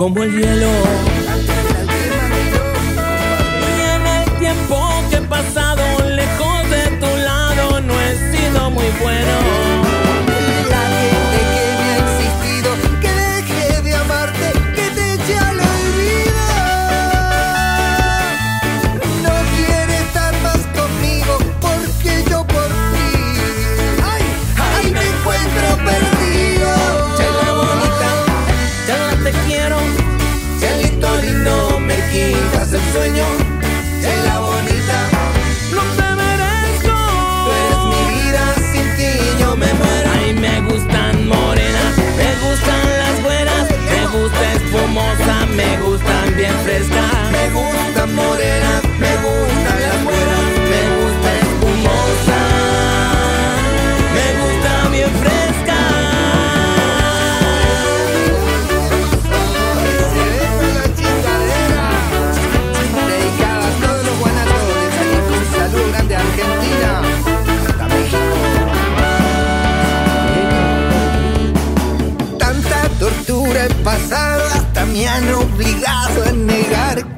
como el hielo. Me gustan bien frescas. Me gustan morenas,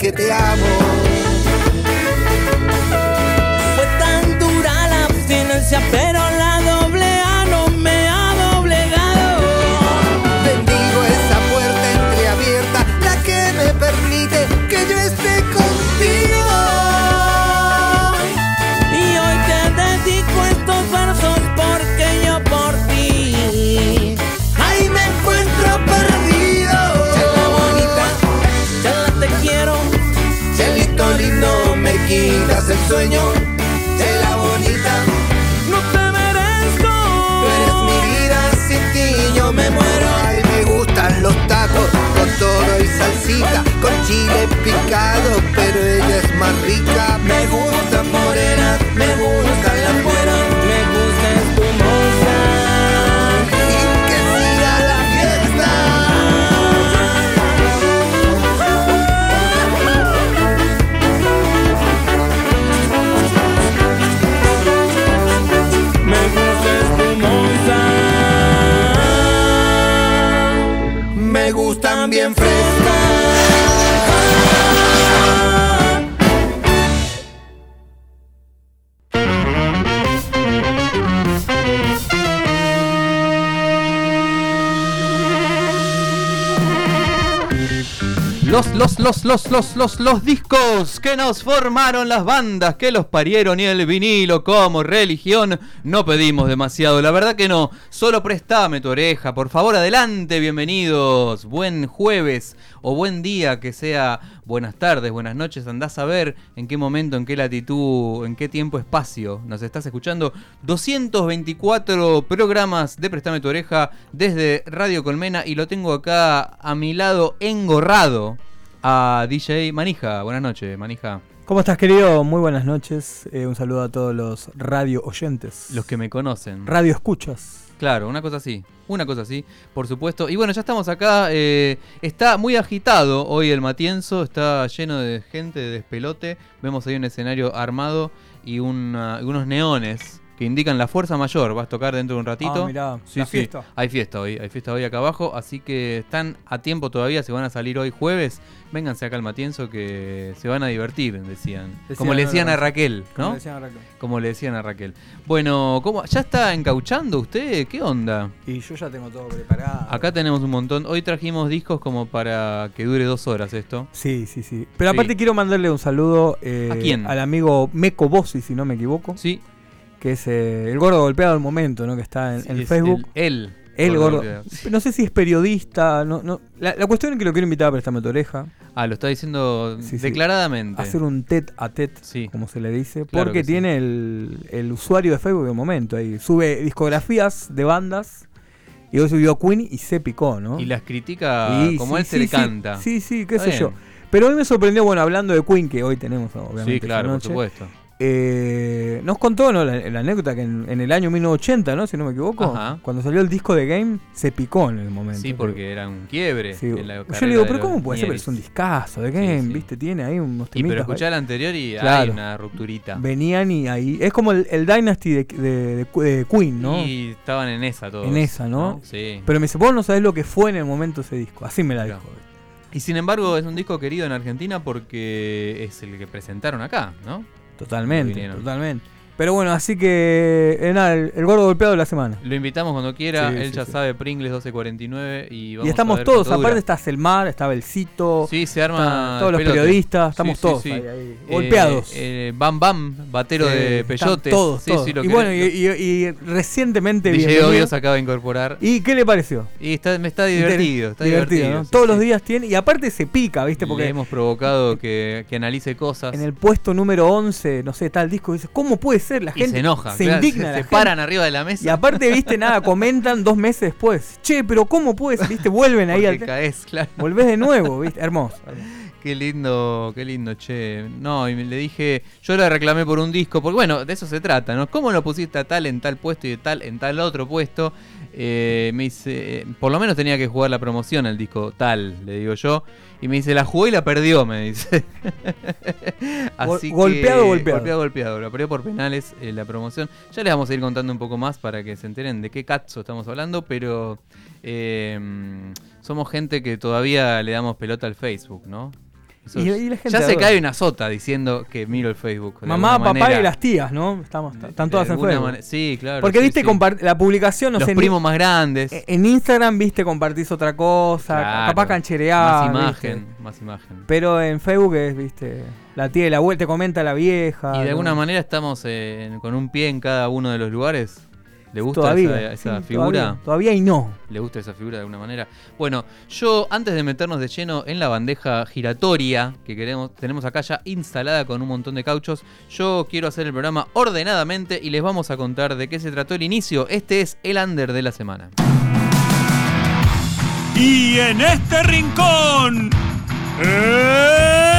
que te amo. Los, los, los, los, los, discos que nos formaron las bandas, que los parieron y el vinilo como religión. No pedimos demasiado, la verdad que no. Solo préstame tu oreja, por favor, adelante, bienvenidos. Buen jueves o buen día, que sea buenas tardes, buenas noches. Andás a ver en qué momento, en qué latitud, en qué tiempo, espacio nos estás escuchando. 224 programas de Préstame tu oreja desde Radio Colmena y lo tengo acá a mi lado engorrado a DJ Manija. Buenas noches, Manija. ¿Cómo estás, querido? Muy buenas noches. Eh, un saludo a todos los radio oyentes. Los que me conocen. radio escuchas. Claro, una cosa así. Una cosa así, por supuesto. Y bueno, ya estamos acá. eh, está muy agitado hoy el Matienzo. Está lleno de gente, de despelote. Vemos ahí un escenario armado y una- unos neones que indican la fuerza mayor. Vas a tocar dentro de un ratito. Ah, mirá, Sí, la sí. fiesta. Hay fiesta hoy, hay fiesta hoy acá abajo, así que están a tiempo todavía, se van a salir hoy jueves, vénganse acá al Matienzo que se van a divertir, decían. Decían Como le decían a. Raquel, Como ¿no? decían acá. Como le decían a Raquel. Bueno, ¿cómo? ¿ya está encauchando usted? ¿Qué onda? Y yo ya tengo todo preparado. Acá tenemos un montón. Hoy trajimos discos como para que dure dos horas esto. Sí, sí, sí. Pero Sí. aparte quiero mandarle un saludo eh, ¿A quién? al amigo Meco Bossi, si no me equivoco. Sí. Que es eh, el gordo golpeado del momento, ¿no? Que está en, sí, en Facebook. El, El el gordo. golpeado. No sé si es periodista. No, no. La, la cuestión es que lo quiero invitar a prestarme tu oreja. Ah, lo está diciendo Sí, sí. declaradamente. Hacer un tet a tet, como se le dice. Claro porque tiene el, el usuario de Facebook de momento ahí. Sube discografías de bandas. Y hoy subió Queen y se picó, ¿no? Y las critica Y como él se le canta. Sí, sí, qué Está sé yo. Pero hoy me sorprendió, bueno, hablando de Queen, que hoy tenemos, obviamente. Sí, claro, por supuesto. Eh, nos contó ¿no? la, la anécdota que en, en el año 1980, ¿no? si no me equivoco, Ajá. cuando salió el disco de Game, se picó en el momento. Sí, porque era un quiebre. Sí, en la Yo le digo, pero ¿cómo puede ser? Pero es un discazo de Game, sí. ¿viste? Tiene ahí unos Y pero temitas. escuchá el anterior y hay una rupturita. Venían y ahí. Es como el, el Dynasty de, de- de- de Queen, ¿no? Y estaban en esa todos. En esa, ¿no? Sí. Pero me dice, vos no sabés lo que fue en el momento ese disco. Así me la Claro. dijo. Y sin embargo es un disco querido en Argentina porque es el que presentaron acá, ¿no? Totalmente, totalmente. Pero bueno, así que. eh, nada, el, el gordo golpeado de la semana. Lo invitamos cuando quiera, Sí, él sí, ya sí. sabe, Pringles 1249 y vamos Y a estamos ver todos, aparte está Selmar, está Belcito, Sí, se arma todos los pelote. periodistas, estamos Sí, sí, todos sí. ahí, ahí, Eh, golpeados. eh, Bam Bam, batero Sí, de están peyotes. Todos, Sí, todos. sí, lo y bueno, y, y- y recientemente DJ bienvenido. Obvio se acaba de incorporar. ¿Y qué le pareció? Y está, me está divertido, está divertido, divertido. ¿no? sí, Todos sí. los días tiene, y aparte se pica, ¿viste? Le Porque hemos provocado que, que analice cosas. en el puesto número 11, no sé, tal disco, dice, ¿cómo puede ser? La y gente se enoja, se claro, indigna. se, se gente. paran arriba de la mesa. Y aparte, viste, nada, comentan dos meses después. Che, pero ¿cómo puede ser? ¿Viste? Vuelven ahí al. caes, claro. Volvés de nuevo, ¿viste? Hermoso. Qué lindo, qué lindo, che. No, y le dije, yo le reclamé por un disco, porque bueno, de eso se trata, ¿no? ¿Cómo lo pusiste a tal en tal puesto y de tal en tal otro puesto? Eh, me dice, eh, por lo menos tenía que jugar la promoción al disco tal, le digo yo. Y me dice, la jugó y la perdió, me dice. Así que- golpeado, golpeado. Golpeado, golpeado. La perdió por penales eh, la promoción. Ya les vamos a ir contando un poco más para que se enteren de qué cazzo estamos hablando, pero eh, somos gente que todavía le damos pelota al Facebook, ¿no? Eso Y- es- y la gente ya se cae una sota diciendo que miro el Facebook. Mamá, papá manera. y las tías, ¿no? Estamos, están todas en Facebook. Sí, claro. Porque, sí, viste, sí. la publicación, no Los sé, en- primos más grandes. en Instagram, viste, compartís otra cosa, Claro. capaz. Más ¿viste? imagen, más imagen. Pero en Facebook es, viste, la tía y la abuela te comenta la vieja. Y de ¿no? alguna manera estamos eh, con un pie en cada uno de los lugares. ¿Le gusta todavía, esa, esa sí, figura? Todavía, todavía y no. ¿Le gusta esa figura de alguna manera? Bueno, yo antes de meternos de lleno en la bandeja giratoria que queremos, tenemos acá ya instalada con un montón de cauchos, yo quiero hacer el programa ordenadamente y les vamos a contar de qué se trató el inicio. Este es el under de la semana. Y en este rincón, el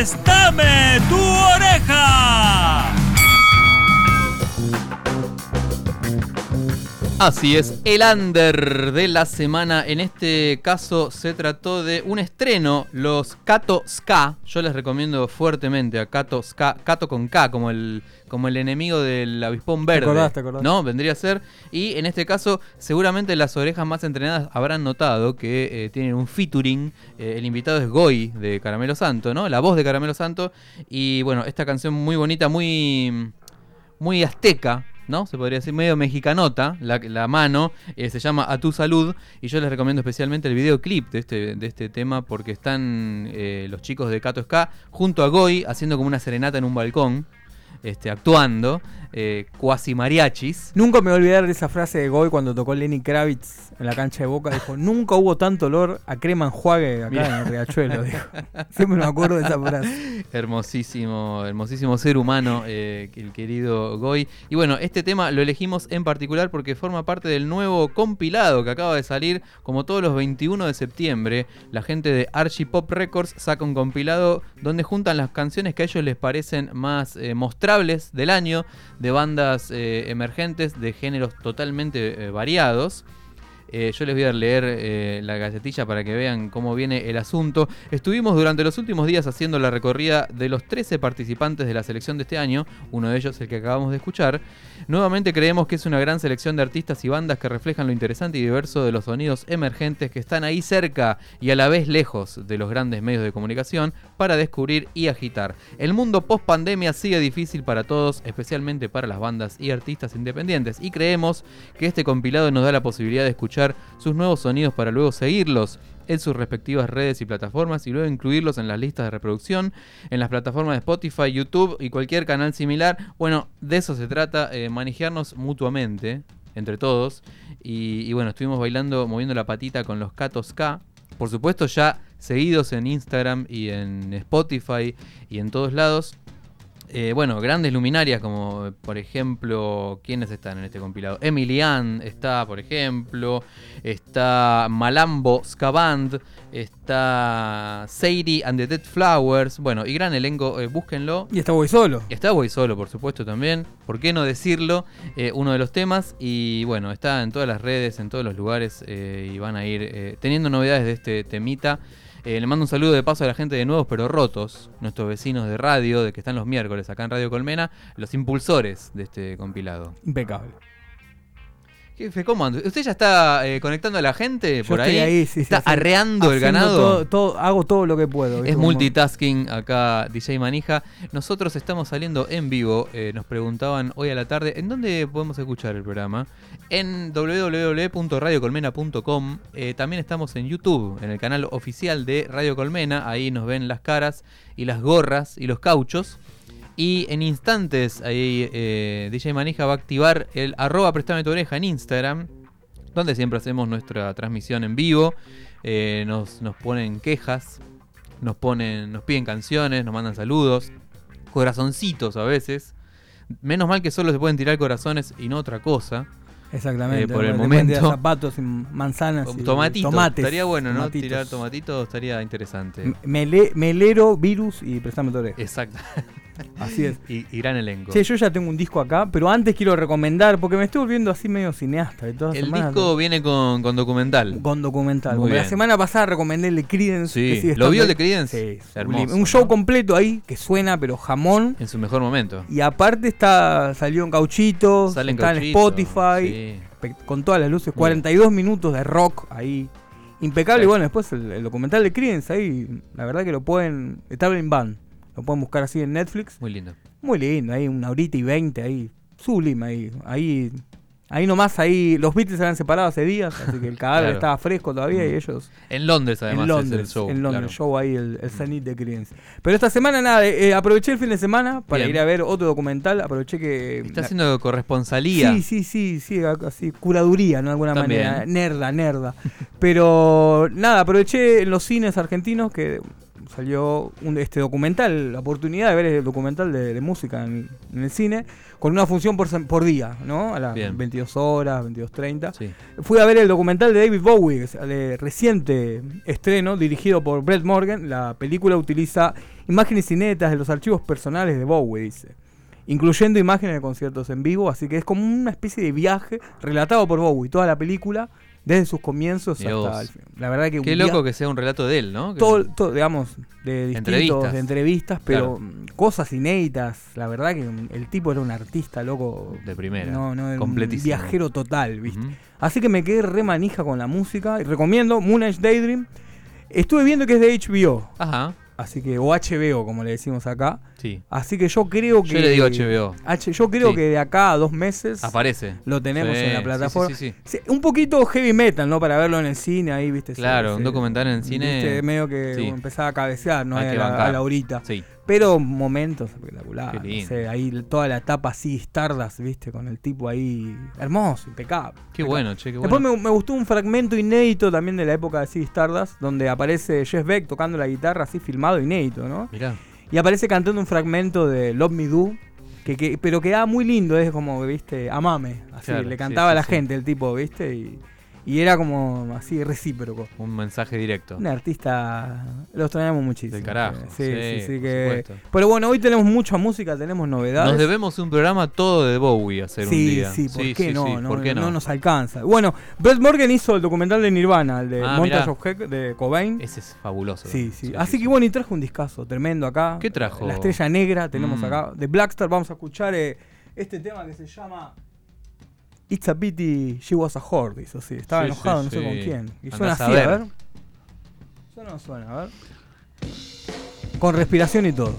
Préstame tu Así es, el under de la semana. En este caso se trató de un estreno, los Kato Ska. Yo les recomiendo fuertemente a Kato Ska, Kato con K, como el, como el enemigo del avispón verde. acordás, te acordás. ¿No? Vendría a ser. Y en este caso, seguramente las orejas más entrenadas habrán notado que eh, tienen un featuring. Eh, el invitado es Goy de Caramelo Santo, ¿no? La voz de Caramelo Santo. Y bueno, esta canción muy bonita, muy muy azteca, ¿no? Se podría decir medio mexicanota, la, la mano, eh, se llama A tu salud, y yo les recomiendo especialmente el videoclip de este, de este tema porque están eh, los chicos de Cato Ska junto a Goy haciendo como una serenata en un balcón, este, actuando, eh, cuasi mariachis. Nunca me voy a olvidar de esa frase de Goy cuando tocó Lenny Kravitz en la cancha de Boca. Dijo, nunca hubo tanto olor a crema enjuague acá Mirá. en el riachuelo. Dijo. Siempre me acuerdo de esa frase. Hermosísimo, hermosísimo ser humano, eh, el querido Goy. Y bueno, este tema lo elegimos en particular porque forma parte del nuevo compilado que acaba de salir, como todos los 21 de septiembre. La gente de Archie Pop Records saca un compilado donde juntan las canciones que a ellos les parecen más eh, mostrables del año, de bandas eh, emergentes, de géneros totalmente eh, variados. Eh, yo les voy a leer eh, la galletilla para que vean cómo viene el asunto. Estuvimos durante los últimos días haciendo la recorrida de los 13 participantes de la selección de este año, uno de ellos el que acabamos de escuchar. Nuevamente creemos que es una gran selección de artistas y bandas que reflejan lo interesante y diverso de los sonidos emergentes que están ahí cerca y a la vez lejos de los grandes medios de comunicación para descubrir y agitar. El mundo post pandemia sigue difícil para todos, especialmente para las bandas y artistas independientes, y creemos que este compilado nos da la posibilidad de escuchar sus nuevos sonidos para luego seguirlos en sus respectivas redes y plataformas y luego incluirlos en las listas de reproducción, en las plataformas de Spotify, YouTube y cualquier canal similar. Bueno, de eso se trata, eh, manejarnos mutuamente entre todos. Y, y bueno, estuvimos bailando, moviendo la patita con los Katos K. Por supuesto, ya seguidos en Instagram y en Spotify y en todos lados. Eh, bueno, grandes luminarias como por ejemplo, ¿quiénes están en este compilado? Emilian está, por ejemplo, está Malambo Scaband, está Sadie and the Dead Flowers, bueno, y gran elenco, eh, búsquenlo. Y está voy solo. Está Voy Solo, por supuesto, también. ¿Por qué no decirlo? Eh, uno de los temas. Y bueno, está en todas las redes, en todos los lugares. eh, y van a ir teniendo novedades de este temita. Eh, le mando un saludo de paso a la gente de Nuevos Pero Rotos, nuestros vecinos de radio, de que están los miércoles acá en Radio Colmena, los impulsores de este compilado. Impecable. Jefe, ¿cómo anda? ¿Usted ya está eh, conectando a la gente Yo por estoy ahí? ahí, sí, sí, ¿Está haciendo- arreando el ganado? todo- todo- hago todo lo que puedo. Es Como- multitasking acá, DJ Manija. Nosotros estamos saliendo en vivo. eh, nos preguntaban hoy a la tarde, ¿en dónde podemos escuchar el programa? En www.radiocolmena.com. Eh, también estamos en YouTube, en el canal oficial de Radio Colmena. Ahí nos ven las caras y las gorras y los cauchos. Y en instantes, ahí eh, DJ Manija va a activar el arroba prestame tu oreja en Instagram, donde siempre hacemos nuestra transmisión en vivo. Eh, nos, nos ponen quejas, nos ponen, nos piden canciones, nos mandan saludos, corazoncitos a veces. Menos mal que solo se pueden tirar corazones y no otra cosa. Exactamente. Eh, por el momento. zapatos manzanas. y Tomatitos. Tomates. estaría bueno, ¿no? tomatitos. Tirar tomatitos estaría interesante. Mele- melero, virus y prestame tu oreja. Exacto. Así es. y, y gran elenco. Che, yo ya tengo un disco acá, pero antes quiero recomendar, porque me estoy volviendo así medio cineasta. De todas el semanas, disco viene con, con documental. Con documental. Muy la semana pasada recomendé el de Creedence. Sí. que ¿Lo vio el de. Creedence? Sí, Hermoso. Un show ¿no? completo ahí, que suena, pero jamón. En su mejor momento. Y aparte está salió en Cauchito, Sale en está en Spotify, sí. con todas las luces, Bien. 42 minutos de rock ahí. Impecable. Sí. Y bueno, después el, el documental de Creedence ahí, la verdad que lo pueden. Está en Band. Lo pueden buscar así en Netflix. Muy lindo. Muy lindo, ahí una horita y veinte ahí. Sublime ahí. Ahí. Ahí nomás, ahí los Beatles se habían separado hace días, así que el cadáver Claro. estaba fresco todavía y Mm. ellos En Londres, además, en Londres, es el show. en Londres, claro. show ahí, el, el Zenith de Creedence. Pero esta semana nada, eh, aproveché el fin de semana para Bien. ir a ver otro documental, aproveché que... Está haciendo corresponsalía. Sí, sí, sí, sí, así, curaduría, ¿no? De alguna También. manera, nerda, nerda. Pero nada, aproveché en los cines argentinos que salió un, este documental, la oportunidad de ver el documental de, de música en, en el cine, con una función por, por día, ¿no? A las Bien. 22 horas, 22.30. Sí. Fui a ver el documental de David Bowie, de reciente estreno, dirigido por Brett Morgan. La película utiliza imágenes inéditas de los archivos personales de Bowie, dice. Incluyendo imágenes de conciertos en vivo, así que es como una especie de viaje relatado por Bowie, toda la película, desde sus comienzos hasta el fin. La verdad que Qué loco que sea un relato de él, ¿no? Todo, todo, digamos, de distintos, Entrevistas. de entrevistas, pero Claro. cosas inéditas. La verdad que el tipo era un artista loco. De primera. No, no, era un viajero total, ¿viste? Así que me quedé re manija con la música. Y recomiendo Moon Age Daydream. Estuve viendo que es de HBO. Ajá, Así que, o HBO, como le decimos acá. Sí. Así que yo creo que. Yo le digo HBO. H- yo creo Sí. que de acá a dos meses Aparece. lo tenemos Sí, en la plataforma. Sí, sí, sí. Sí, Un poquito heavy metal, ¿no? Para verlo en el cine ahí, ¿viste? Claro, un documental en cine, ¿viste? Medio que empezaba a cabecear, ¿no? Hay que a, la, a la horita. Sí. Pero momentos espectaculares. No sé, ahí toda la etapa así, Stardust, ¿viste? Con el tipo ahí. Hermoso, impecable. Qué impecable. bueno, che, qué bueno. Después me, me gustó un fragmento inédito también de la época de Ziggy Stardust, donde aparece Jeff Beck tocando la guitarra así filmado inédito, ¿no? Mirá. Y aparece cantando un fragmento de Love Me Do, que, que- pero quedaba muy lindo, es como, viste, amame. Así, Claro, le sí, cantaba sí, a la sí. gente el tipo, viste, y, y era como así recíproco. Un mensaje directo. Un artista, lo extrañamos muchísimo. Del carajo, Sí, sí, sí, que... Pero bueno, hoy tenemos mucha música, tenemos novedades. Nos debemos un programa todo de Bowie hacer sí, un día. Sí, ¿por qué sí, no? sí, no, ¿Por qué no? no? nos alcanza. Bueno, Brett Morgan hizo el documental de Nirvana, el de Ah, Montage mirá. of Heck de Cobain. Ese es fabuloso. Sí, sí. Sí, Así sí, que bueno, y trajo un discazo tremendo acá. ¿Qué trajo? La estrella negra tenemos Mm. acá. De Blackstar vamos a escuchar eh, este tema que se llama It's a Pity She Was a Whore, dice así. Estaba Sí, enojado, sí, no sé sí. con quién. Y Andá suena a a ver. Suena o no suena, a ver. Con respiración y todo.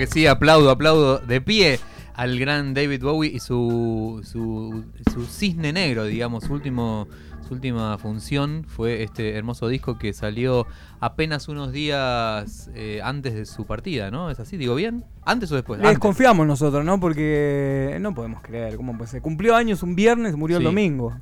Que sí, aplaudo, aplaudo de pie al gran David Bowie y su, su, su cisne negro, digamos, su, último, su última función fue este hermoso disco que salió apenas unos días eh, antes de su partida, ¿no? ¿Es así? ¿Digo bien? ¿Antes o después? Desconfiamos nosotros, ¿no? Porque no podemos creer. ¿Cómo puede ser? Cumplió años un viernes, murió el domingo.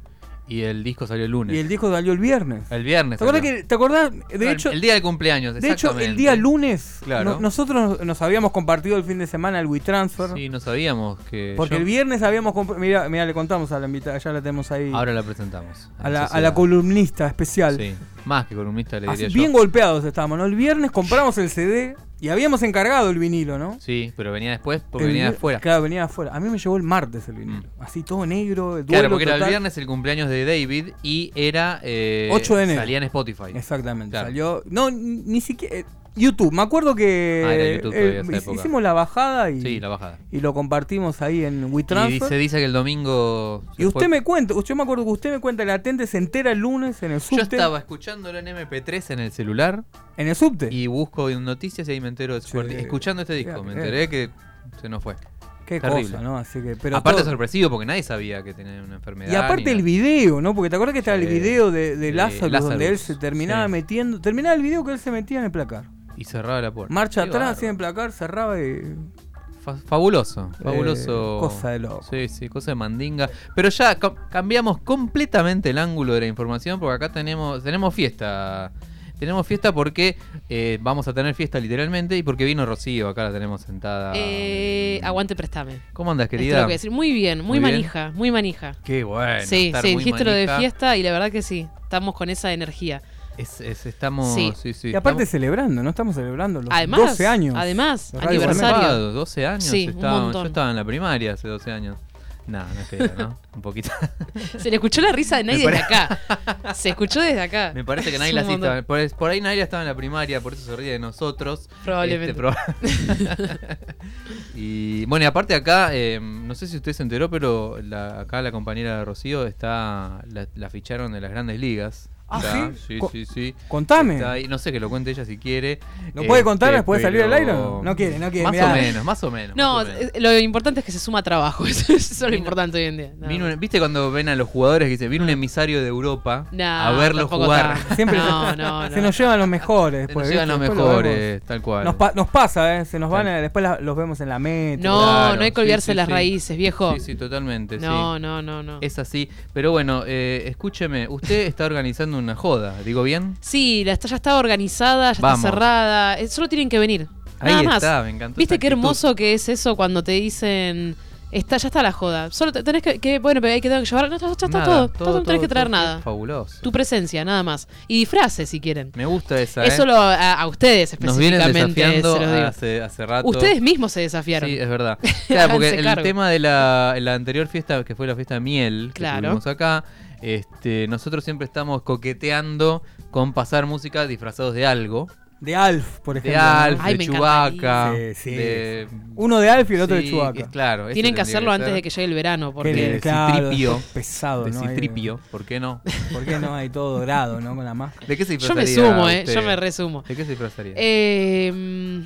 Y el disco salió el lunes. Y el disco salió el viernes. El viernes. ¿Te acordás, que, ¿Te acordás? De Claro, hecho, el día del cumpleaños, de hecho, el día lunes, Claro. no- nosotros nos habíamos compartido el fin de semana el WeTransfer. Sí, no sabíamos que. Porque yo- el viernes habíamos. Mira, mira, le contamos a la invitada, ya la tenemos ahí. Ahora la presentamos. a, la, a la columnista especial. Sí, más que columnista le Así, diría yo. bien golpeados estábamos, ¿no? El viernes compramos el CD y habíamos encargado el vinilo, ¿no? Sí, pero venía después porque El venía de afuera. Claro, venía de afuera. A mí me llegó el martes el vinilo. Así todo negro, duelo Claro, porque era el viernes el cumpleaños de David y era. eh, 8 de enero. Salía en Spotify. Exactamente. Claro. Salió. No, ni siquiera. Eh, YouTube, me acuerdo que Ah, era YouTube eh, esa época. hicimos la bajada y, Sí, la bajada. y lo compartimos ahí en Y WeTransfer. se dice que el domingo. Y usted fue- me cuenta, yo me acuerdo que usted me cuenta que la tente se entera el lunes en el Yo subte. estaba escuchándolo en MP3 en el celular En el subte. y busco noticias y ahí me entero de su Sí. partida. Escuchando este disco, me Qué- enteré que se nos fue. Qué terrible. cosa, ¿no? Así que, pero aparte todo- sorpresivo porque nadie sabía que tenía una enfermedad. Y aparte el video, ¿no? Porque te acuerdas que estaba el video de, de De Lazarus, donde él se terminaba sí. metiendo. Terminaba el video que él se metía en el placar. Y cerraba la puerta. Marcha Qué atrás, el placar, cerraba y. Fa- fabuloso, fabuloso. Eh, cosa de loco. Sí, sí, cosa de mandinga. Pero ya ca- cambiamos completamente el ángulo de la información porque acá tenemos tenemos fiesta. Tenemos fiesta porque eh, vamos a tener fiesta literalmente y porque vino Rocío, acá la tenemos sentada. Eh, aguante, préstame. ¿Cómo andas, Esto querida? que decir. Muy bien, muy, Muy bien. manija, muy manija. Qué bueno. sí, estar sí, muy dijiste lo de manija. fiesta y la verdad que sí. Estamos con esa energía. Es- es- estamos, Sí. sí, sí, y aparte estamos- celebrando, ¿no? Estamos celebrando los Además, 12 años. además, aniversario. Gourmet. Zarpado, 12 años. Sí, un estaba- montón. yo estaba en la primaria hace 12 años. No, no es que, ¿no? Un poquito. Se le escuchó la risa de nadie Me desde acá. Se escuchó desde acá. Me parece que sí montón. estaba. Por, por ahí Naila estaba en la primaria, por eso se ríe de nosotros. Probablemente. Este, proba- y bueno, y aparte acá, eh, no sé si usted se enteró, pero la- acá la compañera de Rocío está. La, la ficharon de las grandes ligas. ¿Ah, Está- sí? Sí, sí, sí. Contame. Está ahí, no sé que lo cuente ella si quiere. ¿Lo puede contar Este, después de salir al aire no? No quiere, no quiere, Más mirá. o menos, más o menos. No, más o menos. lo importante es que se suma trabajo. Eso, es lo Vino- importante hoy en día. Vino un- ¿Viste cuando ven a los jugadores que dicen, vino un emisario de Europa No, a verlo tampoco jugar? tanto. Siempre No, no, se no. nos llevan los mejores. Se Después, nos llegan los mejores, tal cual. Nos, pa- nos pasa, ¿eh? Se nos van, a- después la- los vemos en la meta. No, Claro, no hay que olvidarse sí, las sí. raíces, viejo. Sí, sí, totalmente. no, no, no, no. Es así. Pero bueno, eh, escúcheme, usted está organizando una joda, ¿digo bien? Sí, la está, ya está organizada, ya Vamos. está cerrada. eh, Solo tienen que venir. Ahí Nada más. está, me encantó ¿Viste esa qué actitud. hermoso que es eso cuando te dicen. Está, ya está la joda. Solo te- tenés que, que- Bueno, pero hay que, tengo que llevar. No, ya está Nada, todo. todo, no tenés que traer todo, nada. Fabuloso. Tu presencia, nada más. Y disfraces si quieren. Me gusta esa. Eso ¿eh? lo, a, a ustedes Nos vienen específicamente desafiando se los digo. hace, hace rato. Ustedes mismos se desafiaron. Sí, es verdad. Claro, porque Háganse el cargo. tema de la, la anterior fiesta, que fue la fiesta de miel, que Claro. tuvimos acá, este, nosotros siempre estamos coqueteando con pasar música disfrazados de algo. De Alf, por De ejemplo. ¿no? Alf, Ay, de. Sí, sí. de- Uno de Alf y el otro de Sí, Chewbacca. es claro. eso Tienen que hacerlo antes de que llegue el verano. Porque de claro, Citripio. pesado, De ¿no? Citripio, ¿por qué no? ¿Por qué no hay todo dorado, no? Con la máscara. ¿De qué se yo me disfrazaría sumo, ¿eh? usted? Yo me resumo. ¿De qué se disfrazaría? Eh,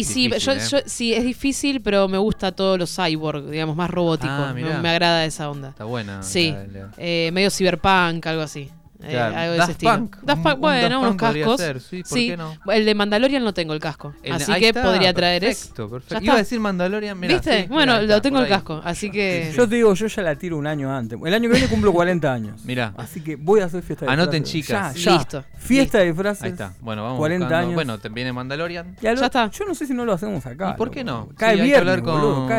y sí, yo, ¿eh? yo- sí, es difícil, pero me gusta todo lo cyborg, digamos, más robótico. Ah, me, agrada esa onda. Está buena. Sí, la- la- eh, medio cyberpunk, algo así. Eh, Claro. algo de Daft ese estilo. Punk, Daft un- Punk, un bueno, Daft unos Punk cascos. ser, sí, ¿por qué no? El de Mandalorian no tengo el casco. El- así que está, podría traer eso. Perfecto, perfecto. Ya Iba a decir Mandalorian, mirá, ¿Viste? sí, bueno, mirá, lo tengo el casco, así que. Yo te digo, yo ya la tiro un año antes. El año que viene cumplo 40 años. Mirá. Así que voy a hacer fiesta de Anoten, disfraces. chicas. Ya, ya. Listo, Fiesta de disfraces. Ahí está. Bueno, vamos 40 buscando. años. Bueno, te viene Mandalorian. Ya está. Yo no sé si no lo hacemos acá. ¿Y por qué no? Cae viernes.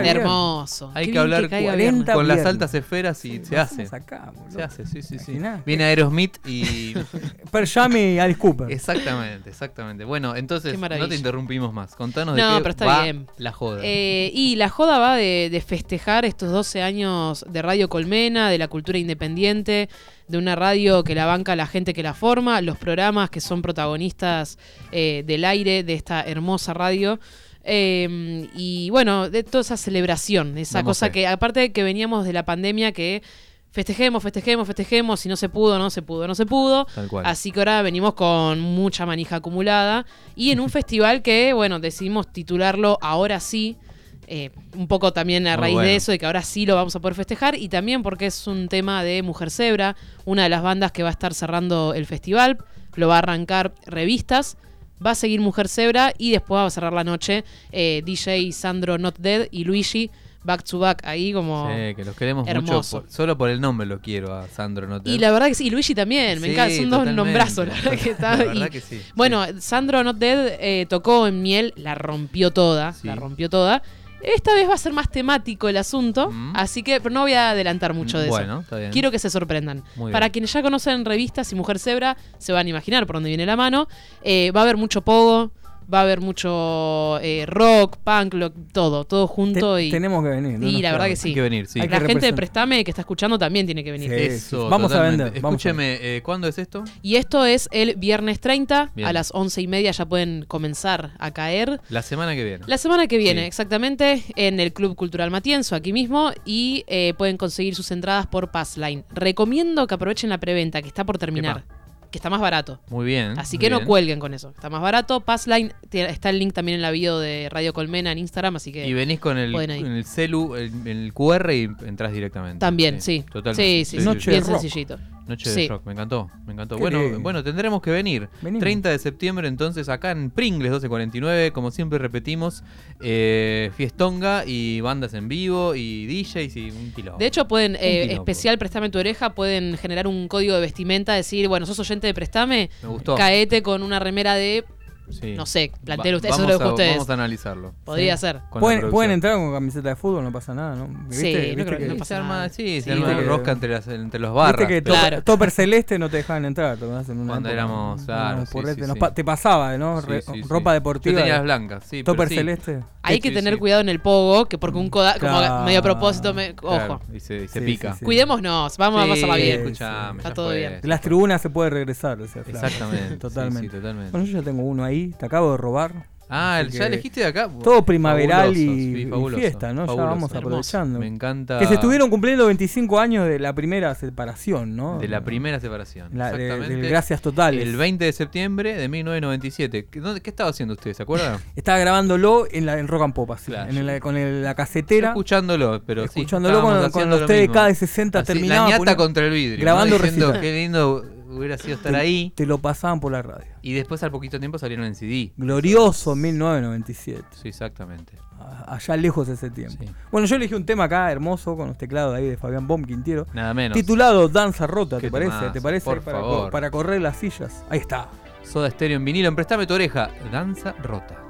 Hermoso. Hay que bien hablar caiga 40 viernes. con las altas esferas y se hace. Se hace, sí, sí, sí. Viene Aerosmith y. Per Jam y Alice Cooper. exactamente, exactamente. Bueno, entonces no te interrumpimos más. Contanos No, de qué pero está va bien. la joda. Eh, y la joda va de, de festejar estos 12 años de Radio Colmena, de la cultura independiente, de una radio que la banca la gente que la forma, los programas que son protagonistas eh, del aire de esta hermosa radio. Eh, y bueno, de toda esa celebración, esa cosa que, aparte de que veníamos de la pandemia, que festejemos, festejemos, festejemos, si no se pudo, no se pudo, no se pudo. Tal cual. Así que ahora venimos con mucha manija acumulada y en un festival que, bueno, decidimos titularlo Ahora sí. eh, un poco también a Muy raíz bueno. de eso, de que ahora sí lo vamos a poder festejar y también porque es un tema de Mujer Zebra, una de las bandas que va a estar cerrando el festival, lo va a arrancar revistas, va a seguir Mujer Zebra y después va a cerrar la noche eh, DJ Sandro Not Dead y Luigi back to back ahí como... Sí, que los queremos hermoso. mucho. solo por el nombre lo quiero a Sandro Notel. Y la verdad que sí, y Luigi también, me Sí, encanta, son dos nombrazos, la verdad que está. La y- verdad que sí, Bueno, Sandro Not Dead eh, tocó en Miel, la rompió toda, la rompió toda. Esta vez va a ser más temático el asunto, Mm. así que pero no voy a adelantar mucho de Bueno, eso. está bien. Quiero que se sorprendan. Muy Para bien. quienes ya conocen revistas y Mujer Zebra, se van a imaginar por dónde viene la mano. Eh, va a haber mucho pogo, Va a haber mucho eh, rock, punk, lo- todo, todo junto. Te- y tenemos que venir. no y la verdad que sí. Hay que venir, sí. Hay que La gente de. Prestame que está escuchando también tiene que venir. Sí. Eso, Vamos a vender, a Escúcheme, eh, ¿cuándo es esto? Y esto es el viernes 30, Bien. a las 11 y media ya pueden comenzar a caer. La semana que viene. La semana que viene, Sí. exactamente, en el Club Cultural Matienzo, aquí mismo, y eh, pueden conseguir sus entradas por Passline. Recomiendo que aprovechen la preventa, que está por terminar, que está más barato. Muy bien. Así muy que no bien. cuelguen con eso. Está más barato. Passline, está el link también en la bio de Radio Colmena en Instagram, así que Y venís con el, en el celu, el, el QR y entras directamente. también, sí. Totalmente. Sí, sí, sí, Noche bien rock. sencillito. Noche Sí. de rock, me encantó, me encantó. Qué Bueno, bueno, tendremos que venir. Venimos. 30 de septiembre, entonces, acá en Pringles 1249, como siempre repetimos, eh, fiestonga y bandas en vivo y DJs y un quilombo. De hecho, pueden, eh, especial Préstame tu oreja, pueden generar un código de vestimenta, decir, bueno, sos oyente de Préstame, me gustó. caete con una remera de, Sí. no sé, Va- planteen ustedes, eso vamos es lo que a- ustedes. Vamos a analizarlo. Podría Sí. ser. Pueden, entrar con camiseta de fútbol, no pasa nada, ¿no? Sí, no creo que no Sí, pasa nada. sí, Sí, se arma viste que- rosca entre, las, entre los barras. Viste que Claro. Topper, Celeste no te dejaban entrar. una Cuando época, éramos, claro, sí, sí, nos sí. te pasaba, ¿no? Sí, Re- sí, sí. ropa deportiva. Yo tenía las blancas, sí. Topper sí. Celeste. Hay que Sí, tener sí. cuidado en el pogo, que porque un coda, como medio a propósito, me- ojo. Claro, y se, y se Sí, pica. sí, sí. Cuidémonos, vamos a pasarla bien. escuchame, Está todo fue. bien. De las tribunas se puede regresar, decía Flavio. Exactamente. sí, totalmente. Sí, totalmente. Bueno, yo ya tengo uno ahí, te acabo de robar. Ah, Así ¿ya que elegiste de acá? Todo primaveral y- sí, y fiesta, ¿no? Ya fabuloso. vamos Hermoso. aprovechando. Me encanta. Que se estuvieron cumpliendo 25 años de la primera separación, ¿no? De la primera separación. La- de- exactamente. del Gracias Totales. El 20 de septiembre de 1997. ¿Qué, dónde- qué estaba haciendo usted? ¿Se acuerda? Estaba grabándolo en, la, en Rock and Pop, así, Claro. en la- con el- la casetera. escuchándolo, pero sí, Escuchándolo estábamos con- con los TDK de 60 Así, terminaba, La ñata contra el vidrio. grabando ¿no? Diciendo. Qué lindo hubiera sido estar ahí. Te lo pasaban por la radio. Y después al poquito tiempo salieron en CD. Glorioso 1997. Sí, exactamente. Allá lejos de ese tiempo. Sí. Bueno, yo elegí un tema acá hermoso con los teclados ahí de Fabián Bom Quintiero. Nada menos. Titulado Danza Rota, ¿te parece? ¿Te parece? por para, favor. para correr las sillas. Ahí está. Soda Stereo en vinilo. Préstame tu oreja. Danza rota.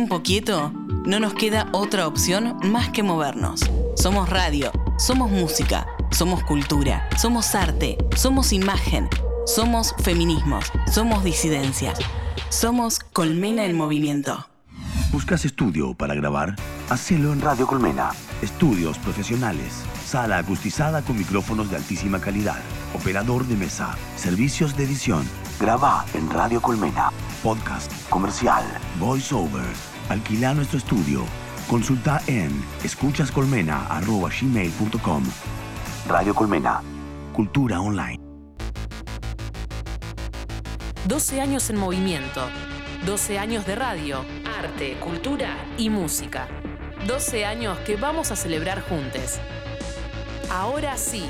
Tiempo quieto, no nos queda otra opción más que movernos. Somos radio, somos música, somos cultura, somos arte, somos imagen, somos feminismos, somos disidencia. Somos Colmena en Movimiento. ¿Buscas estudio para grabar? Hacelo en Radio Colmena. Estudios profesionales. Sala acustizada con micrófonos de altísima calidad. Operador de mesa. Servicios de edición. Graba en Radio Colmena. Podcast, comercial, voiceover. Alquila nuestro estudio. Consulta en escuchascolmena.gmail.com Radio Colmena. Cultura online. 12 años en movimiento. 12 años de radio, arte, cultura y música. 12 años que vamos a celebrar juntos. Ahora sí.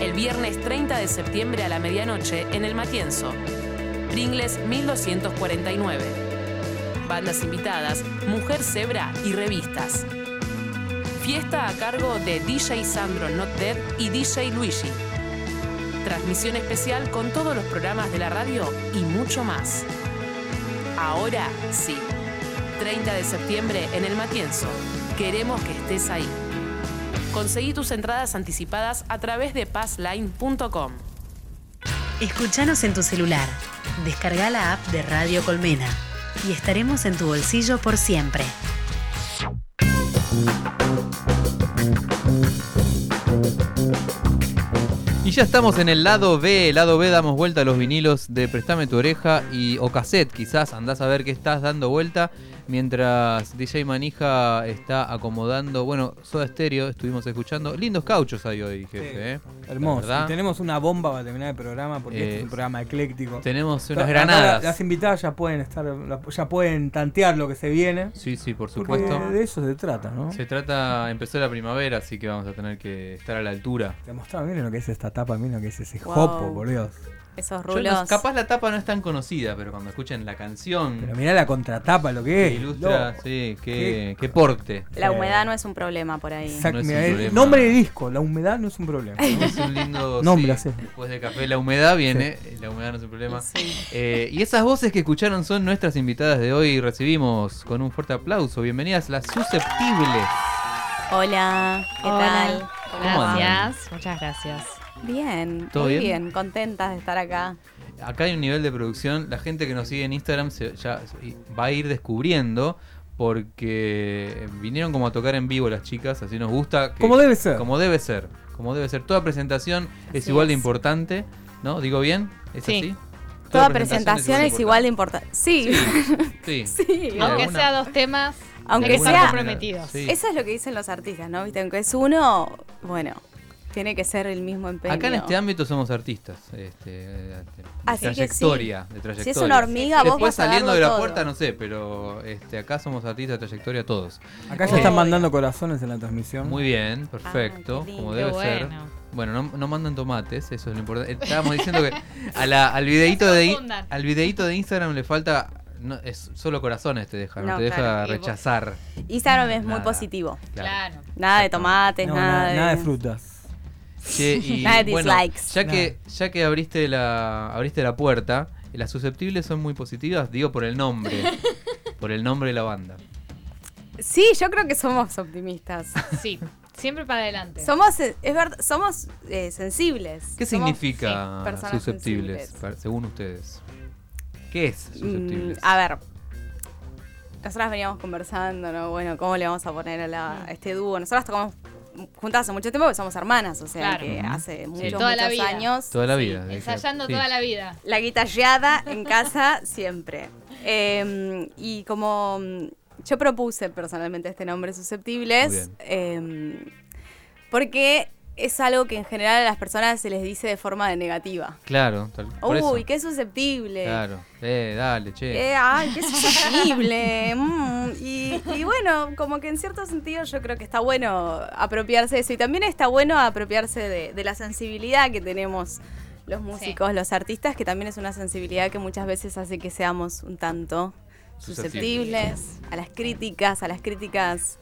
El viernes 30 de septiembre a la medianoche en el Matienzo. Pringles 1249. Bandas invitadas, Mujer Zebra y revistas. Fiesta a cargo de DJ Sandro Not Dead y DJ Luigi. Transmisión especial con todos los programas de la radio y mucho más. Ahora sí. 30 de septiembre en el Matienzo. Queremos que estés ahí. Conseguí tus entradas anticipadas a través de passline.com. Escuchanos en tu celular. Descarga la app de Radio Colmena y estaremos en tu bolsillo por siempre. Y ya estamos en el lado B. El lado B damos vuelta a los vinilos de Prestame tu oreja y o cassette, quizás. Andás a ver qué estás dando vuelta. Mientras DJ Manija está acomodando, bueno, Soda Stereo, estuvimos escuchando. Lindos cauchos hay hoy, jefe. ¿eh? Hermoso. Y tenemos una bomba para terminar el programa porque este Eh, es un programa ecléctico. tenemos unas granadas. la- Las invitadas ya pueden estar, ya pueden tantear lo que se viene. Sí, sí, por Porque supuesto. de eso se trata, ¿no? Se trata, empezó la primavera, así que vamos a tener que estar a la altura. Demostrame, miren lo que es esta tapa, miren lo que es ese Wow. jopo, por Dios. Esos Yo no- rulos. capaz la tapa no es tan conocida, pero cuando escuchen la canción Pero mirá la contratapa, lo que que es. ilustra, sí, qué, Qué- qué porte. La Sí. humedad no es un problema por ahí. Exacto, no el problema. nombre de disco, la humedad no es un problema. Es un lindo. Nombre, sí, así. Después de café, la humedad viene. La humedad no es un problema. Eh, y esas voces que escucharon son nuestras invitadas de hoy. Recibimos con un fuerte aplauso. Bienvenidas las susceptibles. Hola, ¿qué Hola. tal? ¿Cómo andan? Gracias, muchas gracias. Bien, ¿Todo muy bien? bien? contentas de estar acá. Acá hay un nivel de producción. La gente que nos sigue en Instagram se- ya va a ir descubriendo. Porque vinieron como a tocar en vivo las chicas, así nos gusta. que- Como debe ser. Como debe ser. Como debe ser. Toda presentación es igual de importante, ¿no? ¿Digo bien? ¿Es Sí. así? Toda presentación es igual de importante. Sí, Sí. sí. Sí, Aunque sea dos temas, Aunque sea- comprometidos. Sí. Eso es lo que dicen los artistas, ¿no? Viste, aunque es uno, bueno, tiene que ser el mismo empeño. Acá en este ámbito somos artistas. Este, de Así que trayectoria, sí. de trayectoria. Si es una hormiga, vos Después vas a saliendo de la todo. puerta, no sé, pero este, acá somos artistas de trayectoria todos. Acá ya Eh, están mandando corazones en la transmisión. Muy bien, perfecto, lindo. como debe ser. bueno. Bueno, no, no mandan tomates, eso es lo importante. Estábamos diciendo que a la- al videíto de al videíto de Instagram le falta no, es solo corazones te deja, no, No, te deja claro, vos- rechazar. Instagram es muy positivo. Claro. Nada de tomates, No, nada, nada, de... nada de frutas. Che, y Nada de bueno, dislikes. ya que ya que abriste la abriste la puerta, las susceptibles son muy positivas, digo por el nombre, por el nombre de la banda. Sí, yo creo que somos optimistas. Sí, siempre para adelante. Somos, eh, es verdad, somos eh, sensibles. ¿Qué Somos, significa sí, personas susceptibles sensibles. según ustedes? ¿Qué es susceptibles? Mm, a ver, nosotras veníamos conversando, ¿no? Bueno, ¿cómo le vamos a poner a, la- a este dúo? Nosotras tocamos juntas hace mucho tiempo porque somos hermanas, o sea Claro. que hace muchos, toda la muchos vida. años. Toda la vida. Ensayando toda la vida. La guitarreada en casa siempre. Eh, y como mm, yo propuse personalmente este nombre susceptibles, eh, porque es algo que en general a las personas se les dice de forma de negativa. Claro, tal, por eso. Uy, qué susceptible. Claro. Eh, dale, che. Eh, ay, qué susceptible. mm, y, y bueno, como que en cierto sentido yo creo que está bueno apropiarse de eso. Y también está bueno apropiarse de, de la sensibilidad que tenemos los músicos, los artistas, que también es una sensibilidad que muchas veces hace que seamos un tanto susceptibles a las críticas, a las críticas.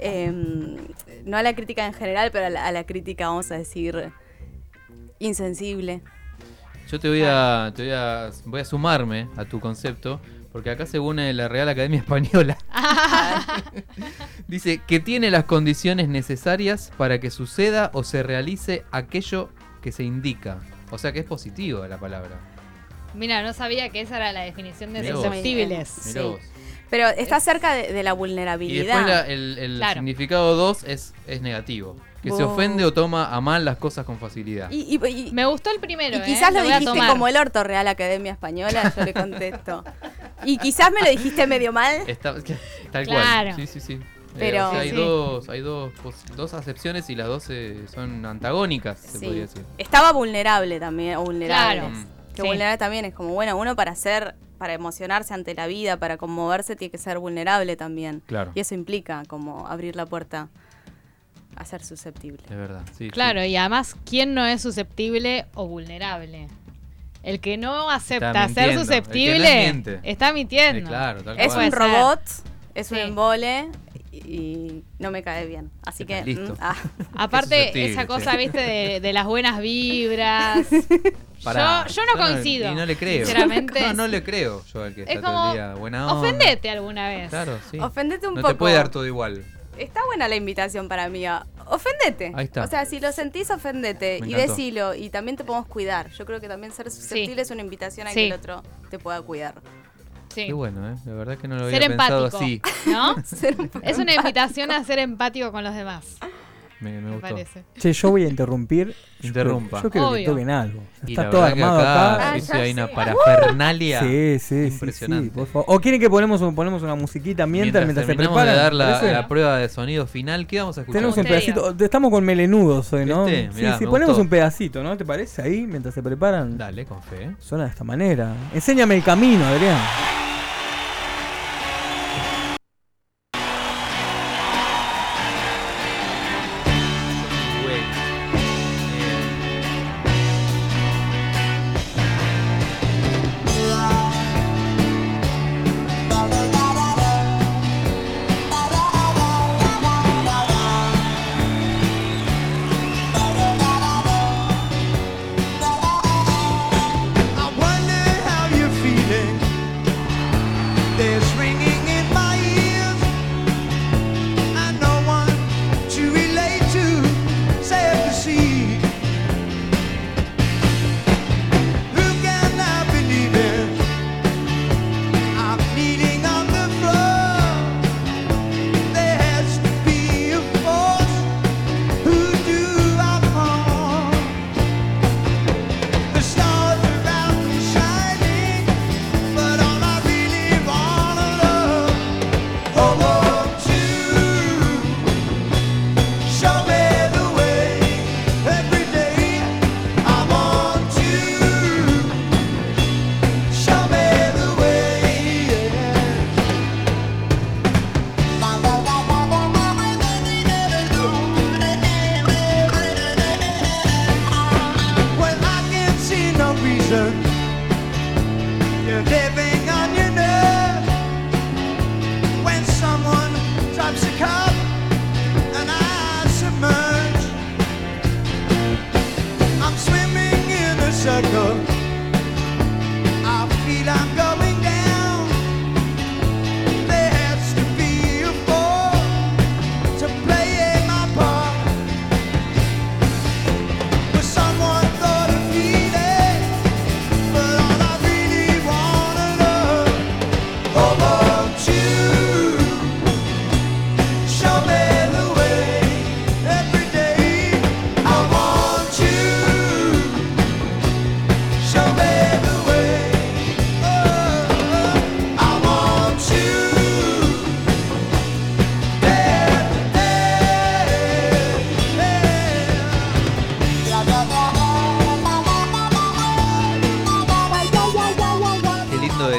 Em, no a la crítica en general, pero a la, a la crítica, vamos a decir, insensible. Yo te voy a, te voy a voy a sumarme a tu concepto Porque acá según la Real Academia Española dice que tiene las condiciones necesarias para que suceda o se realice aquello que se indica. O sea que es positivo la palabra. Mira, no sabía que esa era la definición de susceptibles. Vos. Pero está cerca de, de la Y vulnerabilidad. después la- el, el Claro. significado 2 es, es negativo. Que se ofende o toma a mal las cosas con facilidad. Y, y- y- Me gustó el primero. y ¿eh? quizás lo dijiste como el orto Real Academia Española, yo le contesto. Y quizás me lo dijiste medio mal. Está- tal Claro. cual. Sí, sí, sí. Eh, Pero- o sea, hay Sí. dos, hay dos, dos acepciones y las dos eh, son antagónicas, se Sí. podría decir. Estaba vulnerable también, o vulnerable. Claro. Que Sí. vulnerable también es como, bueno, uno para ser, para emocionarse ante la vida, para conmoverse, tiene que ser vulnerable también. Claro. Y eso implica como abrir la puerta a ser susceptible. Es verdad. Sí, sí. Claro, y además, ¿quién no es susceptible o vulnerable? El que no acepta ser no susceptible miente. está mintiendo. Eh, claro, tal Es cual. un robot, es un embole y no me cae bien. Así que... Listo. mm, ah. Aparte, esa sí. cosa, viste, de, de las buenas vibras. Pará, yo, yo no coincido. Y no le creo. Sinceramente. No, no le creo yo al que Es está todo como, el día buena onda. Ofendete alguna vez. Claro, sí. Ofendete un no poco. te puede dar todo igual. Está buena la invitación para mí. a- Ofendete. Ahí está. O sea, si lo sentís, ofendete. Y decilo. Y también te podemos cuidar. Yo creo que también ser susceptible es una invitación a Sí. que el otro te pueda cuidar. Sí. Qué bueno, ¿eh? La verdad que no lo había Ser pensado empático. así. ¿No? Es una invitación a ser empático con los demás. Me, me Me gustó. parece. Che, yo voy a interrumpir. Yo Interrumpa. creo- Yo quiero que Obvio. toquen algo. Y Está todo que armado acá, acá. Ah, ya hay una parafernalia Sí, sí, sí, sí, impresionante. por favor. ¿O quieren que ponemos, un- ponemos una musiquita mientras, mientras, se preparan? de dar la, la prueba de sonido final, ¿qué vamos a escuchar? Tenemos un pedacito. Estamos con melenudos hoy, ¿no? Mirá, sí, sí, ponemos gustó. un pedacito, ¿no? ¿Te parece? Ahí, mientras se preparan. Dale, con fe. Suena de esta manera. Enséñame el camino, Adrián.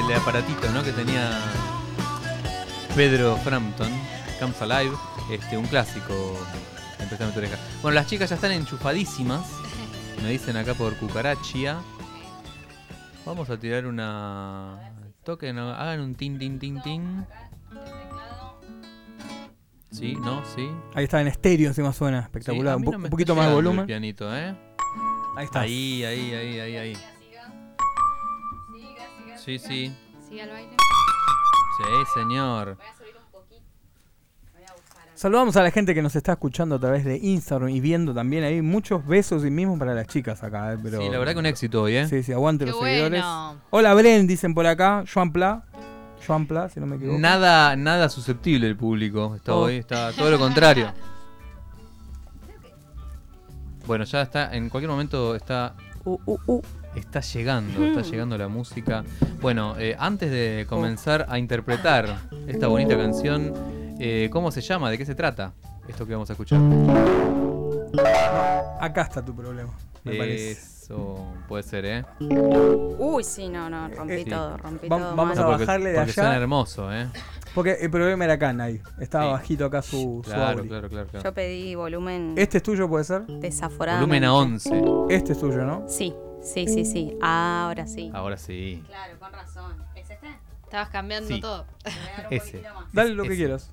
El aparatito, ¿no? Que tenía Pedro Frampton, Comes Alive, este, un clásico. Bueno, las chicas ya están enchufadísimas. Me dicen acá por cucarachia. Vamos a tirar una. Toquen, hagan un tin tin tin tin. Sí, no, sí. Ahí está en estéreo, encima suena Sí, espectacular. un, po- no poquito más de el volumen. pianito, ¿eh? Ahí está. Ahí, ahí, ahí, ahí, ahí. Sí, sí. Sigue al baile. Sí, señor. Saludamos a la gente que nos está escuchando a través de Instagram y viendo también ahí muchos besos y mismos para las chicas acá. eh, Pero... Sí, la verdad que un éxito hoy, ¿eh? Sí, sí, aguante Qué los seguidores. Hola Bren, dicen por acá. Joan Pla. Joan Pla, si no me equivoco. Nada, nada susceptible el público. Está Oh. hoy, está todo lo contrario. Bueno, ya está, en cualquier momento está. Está llegando, está llegando la música. Bueno, eh, antes de comenzar a interpretar esta bonita canción, eh, ¿cómo se llama? ¿De qué se trata? Esto que vamos a escuchar. Acá está tu problema, me parece. Eso puede ser, ¿eh? Uy, sí, no, no, rompí Eh, todo, rompí Va- todo. vamos mal. a porque- bajarle de porque allá. suena hermoso, ¿eh? Porque el problema era acá, Nay. Estaba Sí. bajito acá su, Claro, claro, claro, claro. Yo pedí volumen ¿Este es tuyo, puede ser? desaforado. Volumen a 11. Este es tuyo, ¿no? Sí, sí, sí, sí. Ahora sí. Ahora sí. Claro, con razón. ¿Es este? Estabas cambiando Sí. todo. Ese. Dale lo que Ese. quieras.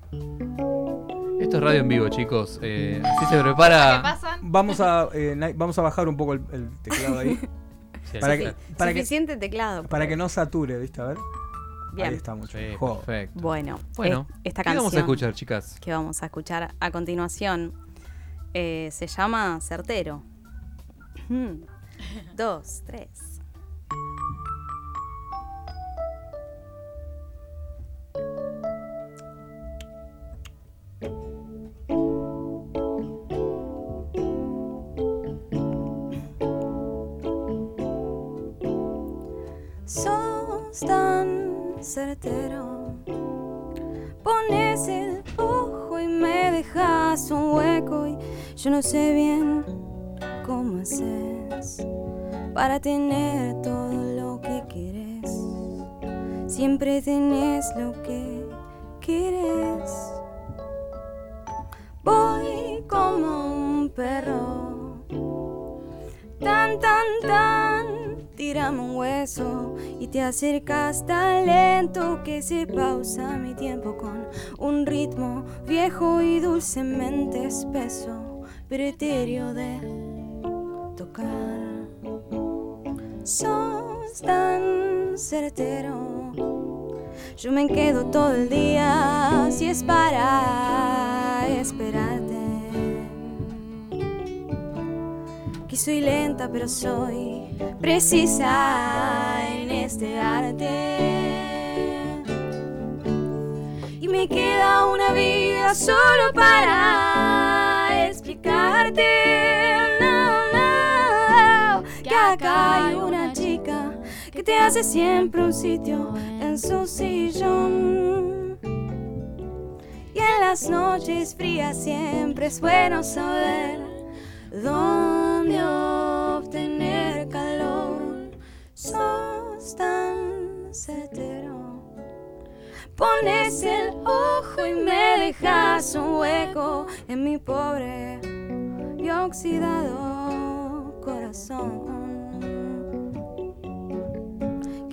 Esto es radio en vivo, chicos. Eh, así se prepara. Vamos a, eh, vamos a bajar un poco el, el teclado ahí. Sí, para, sí. que, para, que, Suficiente teclado. para que no sature, ¿viste? A ver. Bien. Ahí está mucho Sí, mejor. perfecto. Bueno, Bueno, eh, esta ¿qué canción vamos a escuchar, chicas? que vamos a escuchar a continuación eh, se llama Certero. Mm. Dos, tres. Sos tan certero. Pones el ojo y me dejas un hueco y yo no sé bien para tener todo lo que quieres. Siempre tenés lo que quieres. Voy como un perro, tan, tan, tan, tirame un hueso y te acercas tan lento que se pausa mi tiempo con un ritmo viejo y dulcemente espeso, pero etéreo de tocar. Sos tan certero, yo me quedo todo el día si es para esperarte. Que soy lenta pero soy precisa en este arte. Y me queda una vida solo para explicarte. Acá hay una chica que te hace siempre un sitio en su sillón. Y en las noches frías siempre es bueno saber dónde obtener calor. Sos tan certero. Pones el ojo y me dejas un hueco en mi pobre y oxidado corazón.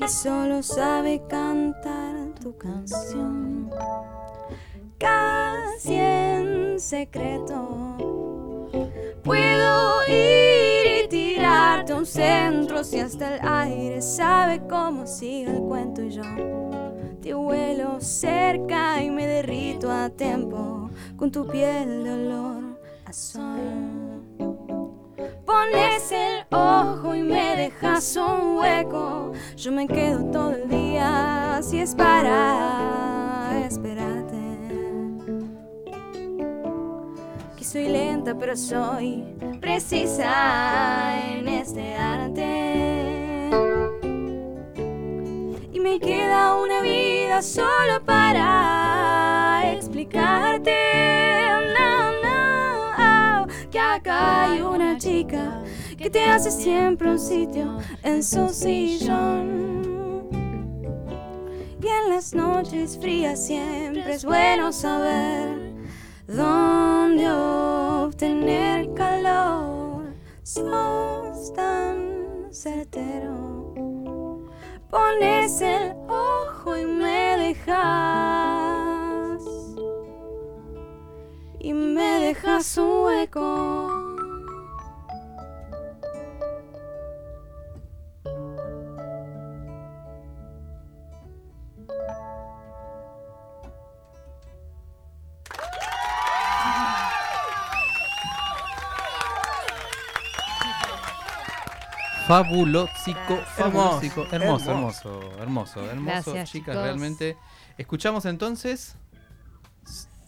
Solo sabe cantar tu canción. Casi en secreto. Puedo ir y tirarte un centro si hasta el aire sabe cómo sigue el cuento y yo te vuelo cerca y me derrito a tiempo con tu piel de olor a sol. Pones el ojo y me dejas un hueco. Yo me quedo todo el día si es para esperarte. Que soy lenta pero soy precisa en este arte. Y me queda una vida solo para explicarte. Hay una chica que te hace siempre un sitio en su sillón. Y en las noches frías siempre es bueno saber dónde obtener calor. Sos tan certero. Pones el ojo y me dejas. Y me dejas un hueco. Fabulósico, Hermoso. fabulósico, hermoso, hermoso, hermoso, hermoso, Gracias, chicas, chicos. realmente. Escuchamos entonces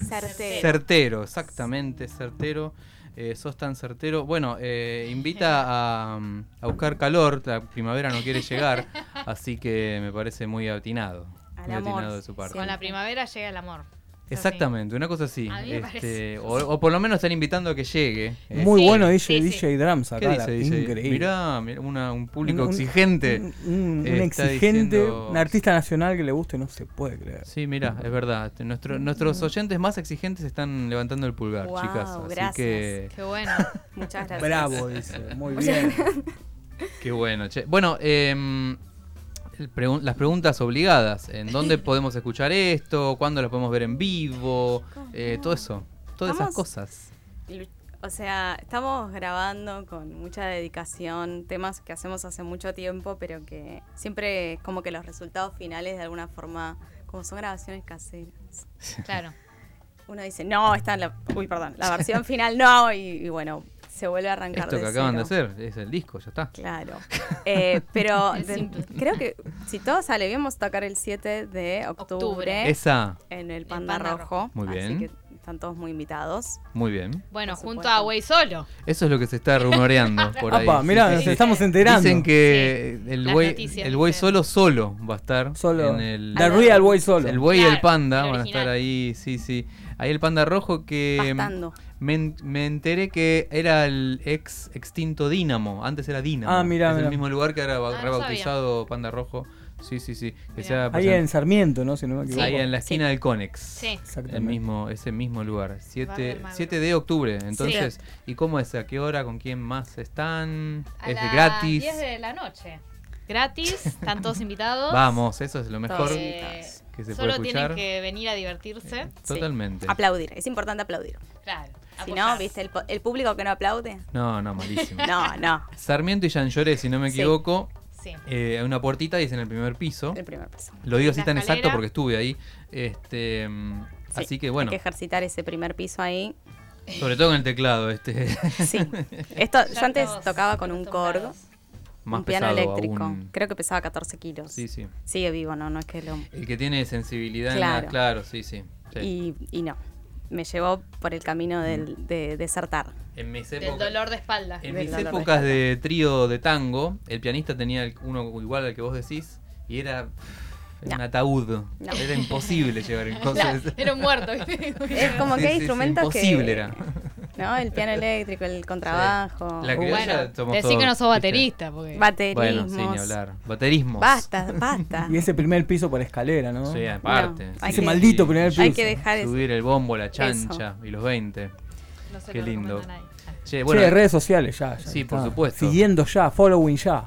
Certero. Certero, exactamente, certero. Eh, sos tan certero. Bueno, eh, invita a, a buscar calor. La primavera no quiere llegar, así que me parece muy atinado. Al muy amor, atinado de su parte. Con la primavera llega el amor. Exactamente, una cosa así. A mí me Este, o, o por lo menos están invitando a que llegue. Muy Este, bueno DJ, sí, DJ Drums acá. ¿Qué la- dice DJ? Increíble. Mirá, mirá, una- un público Un- un- exigente. Un, un- un eh, está exigente, diciendo- un artista nacional que le guste, no se puede creer. Sí, mira, es verdad. Este, nuestro- nuestros oyentes más exigentes están levantando el pulgar, chicas. Así gracias. que Qué bueno. Muchas gracias. Bravo, dice. Muy bien. qué bueno. che. Bueno, el pregun- las preguntas obligadas. ¿En dónde podemos escuchar esto? ¿Cuándo lo podemos ver en vivo? Eh, todo eso. Todas esas cosas. O sea, estamos grabando con mucha dedicación temas que hacemos hace mucho tiempo, pero que siempre como que los resultados finales de alguna forma, como son grabaciones caseras, Claro. uno dice, no, está en la... Uy, perdón, la versión final no, y, y bueno, se vuelve a arrancar Esto de que acaban de hacer es el disco, ya está. Claro. Eh, pero de- creo que si todo sale bien, vamos a tocar el 7 de octubre, Octubre. Esa. en el Panda, Panda Rojo. Muy bien. Así que están todos muy invitados. Muy bien. Bueno, Por junto supuesto. a Güey Solo. Eso es lo que se está rumoreando por ahí. Apa, mirá, Sí, nos sí. estamos enterando. Dicen que el noticias dicen. solo solo va a estar Solo. en el The Real Boy solo. el buey y el panda el van a estar ahí, sí, sí. Ahí el panda rojo que Pastando. Me, en- me enteré que era el ex extinto Dínamo, antes era Dínamo. Ah, mirá, es el mismo lugar que ahora Ah, no rebautizado Panda Rojo. Sí, sí, sí. Que Mirá. se ha Ahí en Sarmiento, ¿no? Si no me equivoco. ahí en la esquina del Conex. Sí. El Exactamente. mismo, ese mismo lugar. Barrio 7, del Magro. 7 de octubre. Entonces, ¿y cómo es? ¿A qué hora? ¿Con quién más están? A ¿Es las gratis? 10 de la noche. Gratis, están todos invitados. Vamos, eso es lo mejor Eh, que se solo puede escuchar. tienen que venir a divertirse. Totalmente. Aplaudir, es importante aplaudir. Claro. Si no, ¿viste? El, público que no aplaude. No, no, malísimo. No, no. Sarmiento y Jean Lloré, si no me equivoco, Sí. eh, hay una puertita y es en el primer piso. El primer piso. Lo digo así tan exacto porque estuve ahí. Este, mm, Sí, así que bueno, Hay que ejercitar ese primer piso ahí. sobre todo en el teclado, este Sí. Esto, yo antes tocaba con un Korg, acostumbrados. más un piano pesado eléctrico. aún. Creo que pesaba 14 kilos. Sí, sí. Sigue vivo, no, no es que lo. El que tiene sensibilidad en Claro. la- claro, sí, sí. sí. Y, y no. Me llevó por el camino del, de desertar. En mis Del épocas, dolor de espalda. en del mis de épocas espalda. de trío de tango, el pianista tenía el- uno igual al que vos decís y era No. un ataúd. No. Era imposible llevar en cosas. Era un muerto. Es como Sí, que hay sí, sí, instrumentos imposible que. era. ¿No? El piano eléctrico, el contrabajo. La criolla Bueno, somos decí todos, que no sos baterista. Porque... Baterismos. Bueno, sí, ni hablar. Baterismos. Basta, basta. Y ese primer piso por escalera, ¿no? Sí, aparte. No, Ese que- maldito primer piso. Hay que dejar eso. Subir el bombo, la chancha y los 20. No se Qué lo lindo. Che, Che, bueno, redes sociales ya. ya Sí, por supuesto. Siguiendo ya, following ya.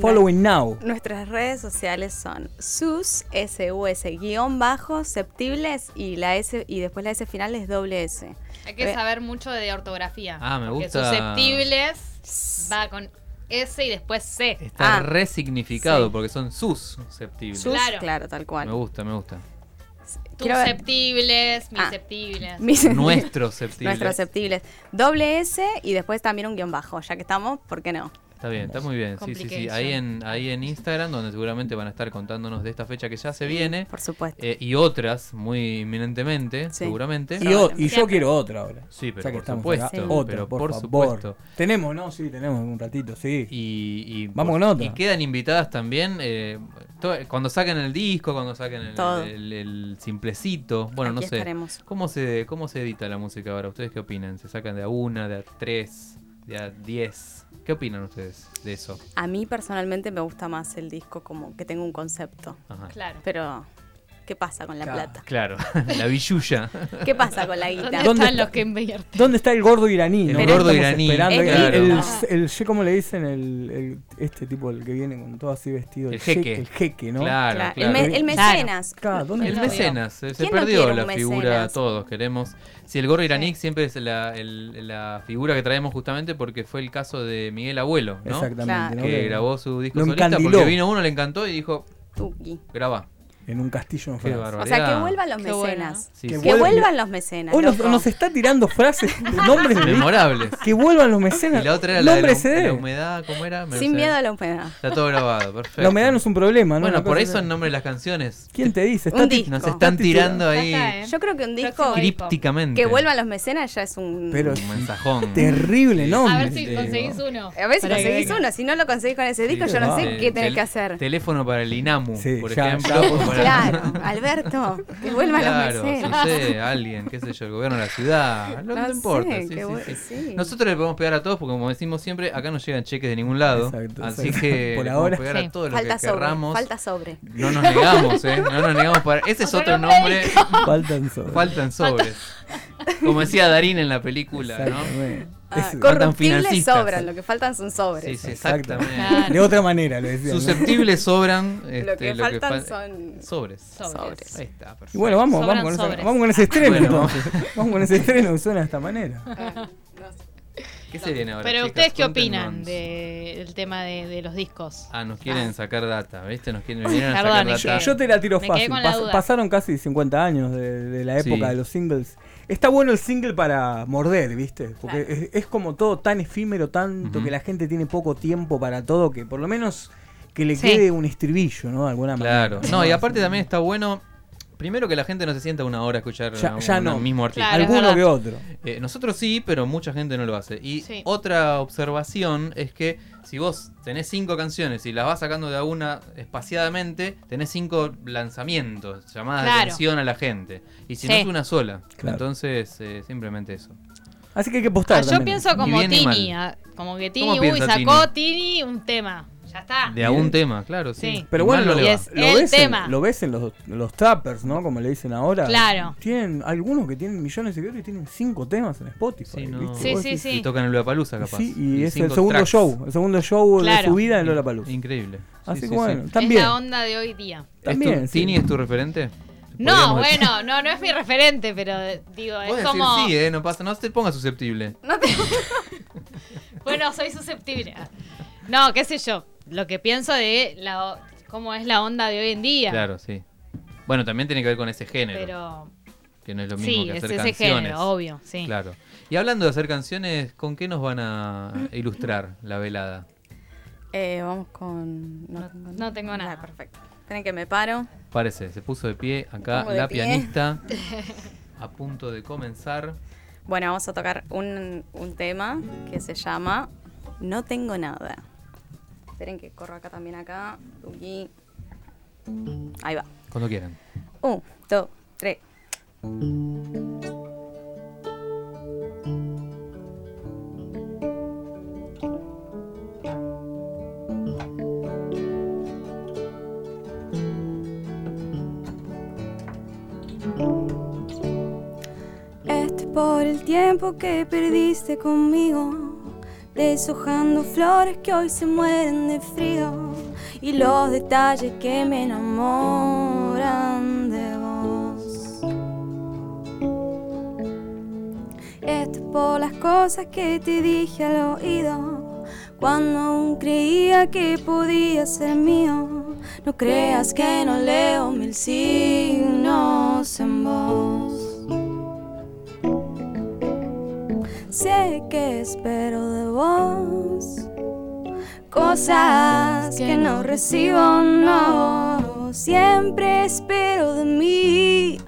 Following now. Nuestras redes sociales son sus, S-U-S, guion bajo, septibles y la S y después la S final es doble S. Hay que Ve- saber mucho de ortografía. Ah, me gusta. susceptibles va con S y después C. está Ah, resignificado sí. porque son sus susceptibles. Sus, Claro. claro, tal cual. Me gusta, me gusta. Susceptibles, Ah. misceptibles. Mis- Nuestros susceptibles. Nuestros septibles. Doble S y después también un guion bajo. Ya que estamos, ¿por qué no? Está bien, está muy bien. Sí, sí, sí. Ahí en, ahí en Instagram, donde seguramente van a estar contándonos de esta fecha que ya se viene. Por supuesto. eh, y otras, muy inminentemente, Sí. seguramente. Y, o- y yo quiero otra ahora. Sí, pero Ya que por estamos supuesto. Sí. Otra, pero por, supuesto. Tenemos, ¿no? Sí, tenemos un ratito, sí. Y, y- Vamos por- con otra. Y quedan invitadas también. eh, to- cuando saquen el disco, cuando saquen el, Todo. el- el simplecito. Bueno, Aquí no sé. estaremos. ¿Cómo se, ¿Cómo se edita la música ahora? ¿Ustedes qué opinan? ¿Se sacan de a una, de a tres, de a diez? ¿Qué opinan ustedes de eso? A mí personalmente me gusta más el disco como que tenga un concepto. Ajá. Claro. Pero, ¿qué pasa con la Claro. plata? Claro, la billulla. ¿Qué pasa con la guita? ¿Dónde, ¿Dónde están está? los que invierten? ¿Dónde está el gordo iraní? El no? gordo iraní, esperando. Es El, el- el- el- ¿cómo le dicen? El, el- este tipo, el que viene con todo así vestido. El jeque. El jeque, ¿no? Claro, Claro. El, me- el mecenas. Claro, ¿dónde El está? mecenas, se, se ¿Quién no perdió la figura, todos queremos. Si el gordo iraní siempre es la, el- la figura que traemos justamente porque fue el caso de Miguel Abuelo, ¿no? Exactamente. Claro. ¿no? Que grabó su disco solista encandiló. porque vino uno, le encantó y dijo, Tuki. graba. En un castillo en Francia. O sea, que vuelvan los Qué mecenas. Sí, que sí. vuelvan- vuelvan los mecenas. Hoy nos, nos está tirando frases, nombres. Memorables. Que vuelvan los Y mecenas. la otra era la de la, hum- humedad, ¿cómo era? Me Sin miedo a la humedad. Está todo grabado, perfecto. La humedad no es un problema, ¿no? Bueno, por eso el nombre de las canciones. ¿Quién te dice? Un disco. Nos están tirando ahí está, ¿eh? Yo creo que un disco crípticamente. que vuelvan los mecenas ya es un. Pero Un mensajón. terrible nombre. A ver si conseguís uno. a ver si conseguís uno. Si no lo conseguís con ese disco, yo no sé qué tenés que hacer. Teléfono para el INAMU, Sí, por ejemplo. Claro, Alberto, que vuelvan Claro, los no sé, alguien, qué sé yo, el gobierno de la ciudad, no, No te importa. sé, sí, sí, sí. sí. Nosotros le podemos pegar a todos porque como decimos siempre, acá no llegan cheques de ningún lado. Exacto, así exacto. que Por le ahora. podemos pegar Sí. a todos Falta los que sobre, querramos. falta sobre. No nos negamos, ¿eh? No nos negamos para... Ese es otro nombre. Faltan sobres. Faltan sobres. Como decía Darín en la película, ¿no? Ah, corruptibles sobran, lo que faltan son sobres. Sí, sí, exactamente. Claro. De otra manera lo decía. ¿no? Susceptibles sobran. Este, lo que faltan fal- son sobres. sobres. Ahí está, perfecto. Y bueno, vamos, Sobran vamos, con, sobres. vamos con ese estreno Bueno. Vamos con ese estreno que suena de esta manera. ¿Qué se viene ahora? Pero chicas? ustedes qué opinan de- del tema de, de los discos. Ah, nos quieren sacar data, ¿viste? Nos quieren vinieron a Perdón, sacar data. que- Yo te la tiro fácil. la Pas- pasaron casi 50 años de, de la época Sí. de los singles. Está bueno el single para morder, ¿viste? Porque Claro. es, es como todo tan efímero, tanto que la gente tiene poco tiempo para todo, que por lo menos que le Sí. quede un estribillo, ¿no? De alguna Claro. manera. No, y aparte también está bueno. Primero que la gente no se sienta una hora a escuchar Ya- a un- ya no. mismo artista. Claro, Alguno que otro. Eh, nosotros sí, pero mucha gente no lo hace. Y Sí. otra observación es que si vos tenés cinco canciones y las vas sacando de a una espaciadamente, tenés cinco lanzamientos, llamadas de atención a la gente. Y si no es una sola. Claro. Entonces, eh, simplemente eso. Así que hay que postar Ah, yo pienso como Tini, ah, como que ¿Cómo Tini, uy, sacó Tini un tema. Ya está. De a un tema, claro, sí. Sí. Pero Y bueno, no lo, es ves tema. En, lo ves en los, los trappers, ¿no? Como le dicen ahora. Claro. Tienen algunos que tienen millones de seguidores y tienen cinco temas en Spotify. Sí, no. ¿viste? Sí, sí. Y tocan el Lollapalooza, capaz. Sí, y, es el segundo tracks. show, el segundo show de su vida en Lollapalooza. Increíble. Sí, Así sí, que bueno, sí. también. Es la onda de hoy día. ¿Es tu- También, sí. ¿Tini es tu referente? No, decir- bueno, no, no es mi referente, pero digo, es decir como. sí, eh, no pasa, no te pongas susceptible. No te- Bueno, soy susceptible. No, qué sé yo. Lo que pienso de la, cómo es la onda de hoy en día. Claro, sí. Bueno, también tiene que ver con ese género, Pero que no es lo mismo sí, que es hacer ese canciones. género, obvio, sí. Claro. Y hablando de hacer canciones, ¿con qué nos van a ilustrar la velada? Eh, vamos con. No- no tengo nada. Perfecto. Tienen que me paro. Parece, se puso de pie acá de la pie. pianista a punto de comenzar. Bueno, vamos a tocar un, un tema que se llama No tengo nada. Esperen que corro acá también acá. Aquí. Ahí va. Cuando quieran. Un, dos, tres. Esto es por el tiempo que perdiste conmigo, deshojando flores que hoy se mueren de frío y los detalles que me enamoran de vos. Esto es por las cosas que te dije al oído cuando aún creía que podía ser mío. No creas que no leo mil signos en vos. Sé que espero de vos cosas que no recibo, no. Siempre espero de mí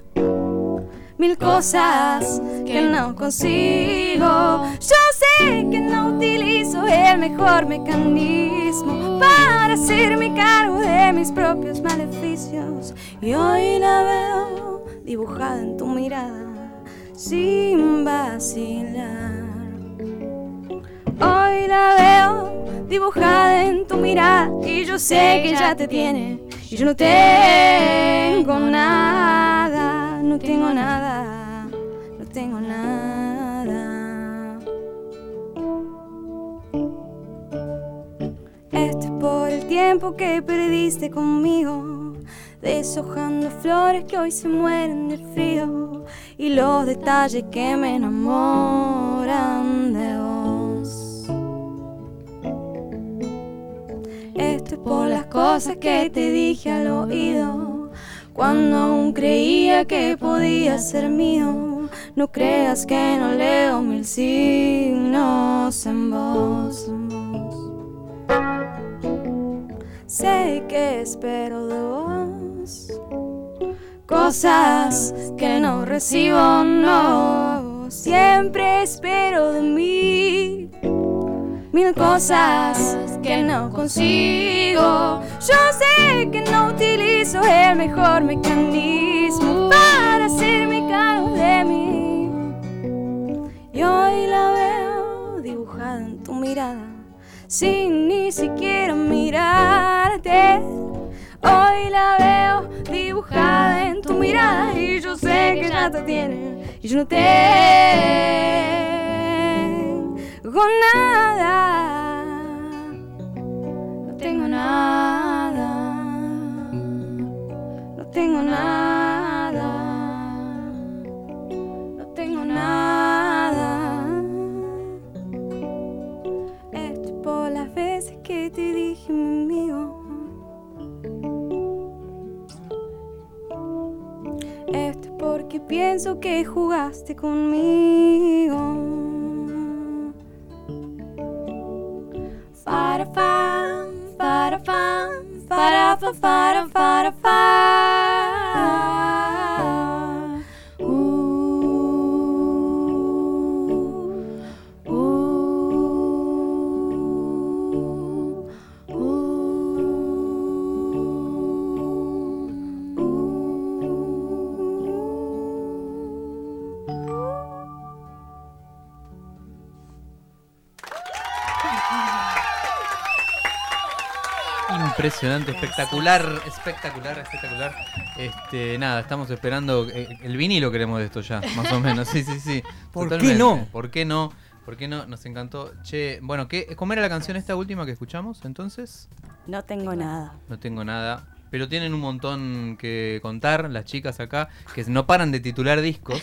mil cosas que no consigo. Yo sé que no utilizo el mejor mecanismo para hacerme cargo de mis propios maleficios. Y hoy la veo dibujada en tu mirada sin vacilar. Hoy la veo dibujada en tu mirada y yo sé que ya te tiene. Y yo no tengo nada, no tengo nada, no tengo nada. Esto es por el tiempo que perdiste conmigo, deshojando flores que hoy se mueren de frío y los detalles que me enamoran de vos. Esto es por las cosas que te dije al oído Cuando aún creía que podía ser mío, no creas que no leo mil signos en vos. Sé que espero de vos cosas que no recibo, no. Siempre espero de mí mil cosas que no consigo. Yo sé que no utilizo el mejor mecanismo para hacerme cargo de mí. Y hoy la veo dibujada en tu mirada, sin ni siquiera mirarte. Hoy la veo dibujada en tu mirada y yo sé que ya te tiene y yo no tengo nada. No tengo nada. No tengo nada. No tengo nada. Esto es por las veces que te dije mi amigo. Esto es porque pienso que jugaste conmigo. Para fan, para fan, Impresionante, espectacular, espectacular, espectacular. Este, nada, estamos esperando eh, el vinilo queremos de esto ya, más o menos. Sí, sí, sí. ¿Por qué no? ¿Por qué no? ¿Por qué no? Nos encantó. Che, bueno, ¿qué, ¿cómo era la canción esta última que escuchamos entonces? No tengo nada. No tengo nada. Pero tienen un montón que contar las chicas acá, que no paran de titular discos.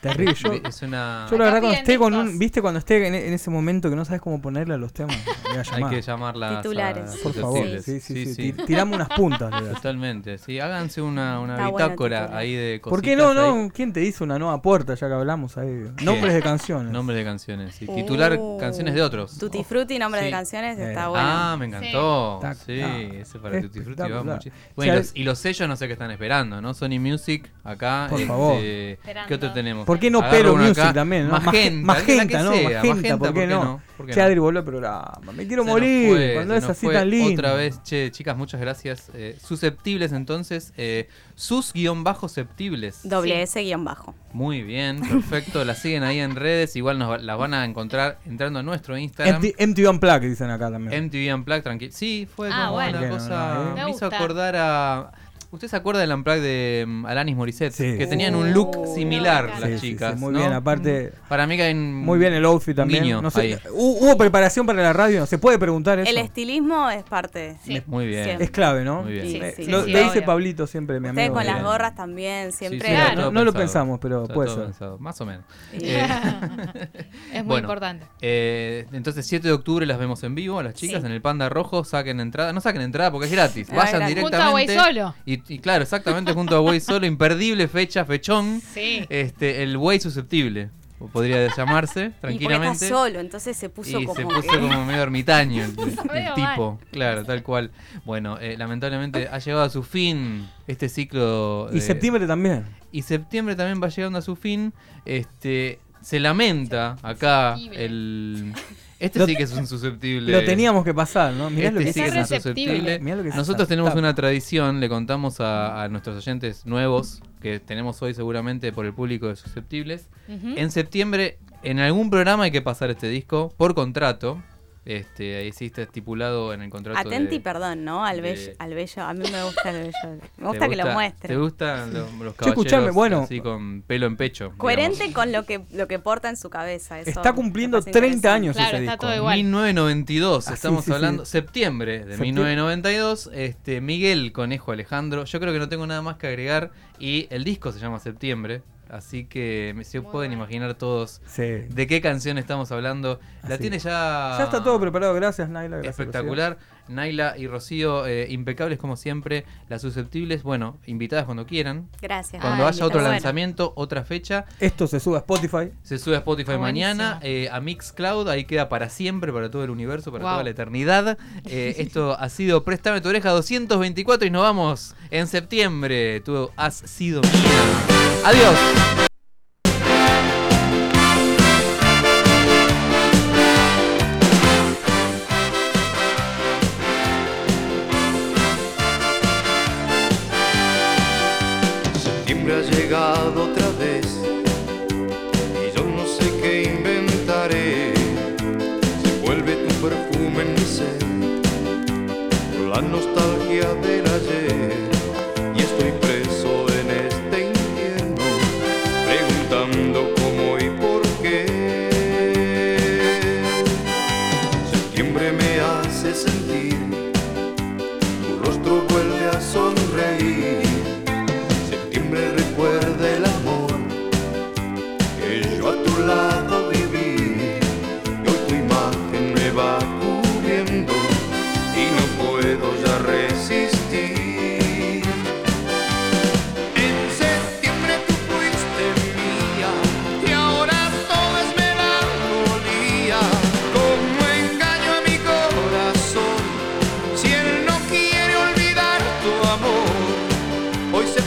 Terrible. Yo, es una... yo la verdad cuando esté con un, viste cuando esté en, en ese momento que no sabes cómo ponerle a los temas, voy a Hay llamar. que llamarlas Titulares. a Por favor, sí, sí, sí, ti- tirame unas puntas, le das. Totalmente, sí. Háganse una, una bitácora titular. ahí de cositas. ¿Por qué no, ahí. no? ¿Quién te hizo una nueva puerta ya que hablamos ahí? Nombres de canciones. Nombres de canciones, sí. Titular Oh. canciones de otros. Tutti Frutti, nombre Sí. de canciones, Eh. está bueno. Ah, me encantó. Sí, ese para Tutti Frutti va O Bueno, y sea, los, y los sellos no sé qué están esperando, ¿no? Sony Music, acá. Por este, favor. ¿Qué otro tenemos? ¿Por qué no Agarro Pelo uno Music acá. también? ¿no? Magenta, ¿no? Magenta, ¿por qué no? Adri, volvió el programa. Me quiero Se morir fue, cuando se es así tan lindo. Otra vez, che, chicas, muchas gracias. Eh, susceptibles entonces, eh, sus guion bajo septibles. Doble S guion bajo. Muy bien, perfecto. las siguen ahí en redes, igual nos, va- las van a encontrar entrando a nuestro Instagram. MT- MTV Unplugged dicen acá también. MTV Unplugged, tranquilo. Sí, fue Ah, como bueno. una No, cosa. no, no, eh. Me Me hizo acordar a. ¿Usted se acuerda del Unplugged de mm, Alanis Morissette? Sí. Que tenían un look Oh, similar no, las Sí, chicas. sí, muy ¿no? bien, aparte. Para mí que hay un. Muy bien el outfit también. guiño no sé, ahí. ¿hu- ¿Hubo preparación para la radio? ¿No se puede preguntar eso? El estilismo es parte. Sí. Muy bien. Siempre. Es clave, ¿no? Muy bien. Sí, Eh, sí, lo, sí, le dice obvio. Pablito siempre, mi amigo. con las gorras también, siempre. Claro. No lo pensamos, pero puede ser. pensado, Más o menos. Eh, Es muy Bueno, importante. eh, entonces 7 de octubre las vemos en vivo a las chicas Sí. en el Panda Rojo, saquen entrada, no saquen entrada porque es gratis, Ah, vayan directamente. Solo. Y, y claro, exactamente junto a Way Solo, imperdible fecha, fechón. Sí. Este, el Way susceptible, podría llamarse Y tranquilamente. está solo, entonces se puso Y como. se puso que- como medio ermitaño el, tipo, claro, tal cual. Bueno, eh, lamentablemente ha llegado a su fin este ciclo. Y septiembre también. y septiembre también va llegando a su fin. Este se lamenta acá el este Lo- sí que es un susceptible. Lo teníamos que pasar, ¿no? Mirá lo Este que sí que es Está un susceptible. Mirá lo que es Nosotros tenemos una tradición, le contamos a, a nuestros oyentes nuevos que tenemos hoy seguramente por el público de susceptibles. En septiembre, en algún programa hay que pasar este disco por contrato. Este, ahí sí está estipulado en el contrato. Atenti, de- perdón, ¿no? Al de- bello, al bello. A mí me gusta el bello. Me ¿Te gusta que lo ¿Te muestre. gustan lo- los escuchame, caballeros bueno. así con pelo en pecho? Coherente digamos? con lo que, lo que porta en su cabeza. Eso Está cumpliendo parece 30 interesante. años Claro, ese está disco. todo igual. 1992, Ah, estamos sí, sí. hablando, septiembre de Septiembre. 1992, este, Miguel Conejo Alejandro, yo creo que no tengo nada más que agregar y el disco se llama Septiembre, Así que me- se pueden imaginar todos Sí. de qué canción estamos hablando. La tiene ya. Ya está todo preparado, gracias Naila. gracias, Espectacular. Naila y Rocío, eh, impecables como siempre. Las susceptibles, bueno, invitadas cuando quieran. Gracias. Cuando Ah, haya otro lanzamiento, otra fecha. Esto se sube a Spotify. Se sube a Spotify mañana, eh, a Mixcloud, ahí queda para siempre, para todo el universo, para Wow. toda la eternidad. Eh, esto ha sido Préstame tu oreja 224 y nos vamos en septiembre. Tú has sido mía. Adiós.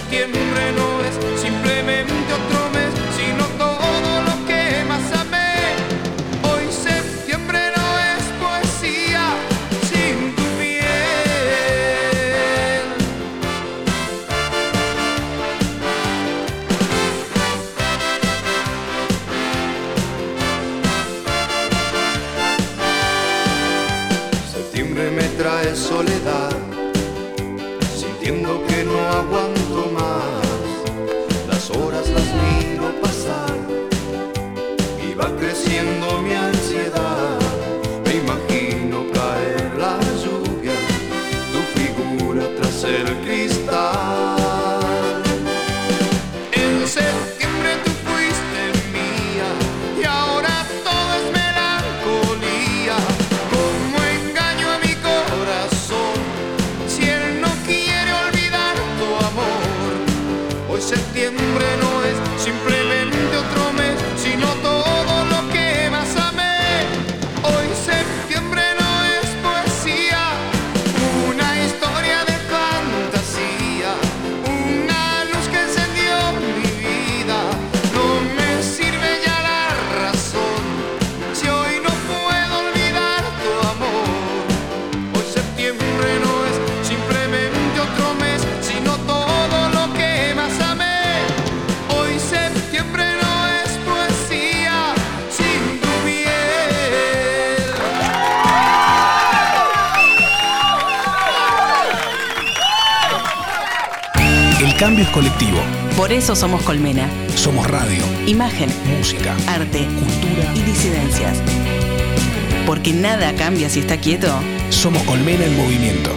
Hoy septiembre Por eso somos Colmena. Somos radio, Imagen, música, arte, cultura y disidencias. Porque nada cambia si está quieto. somos Colmena en movimiento.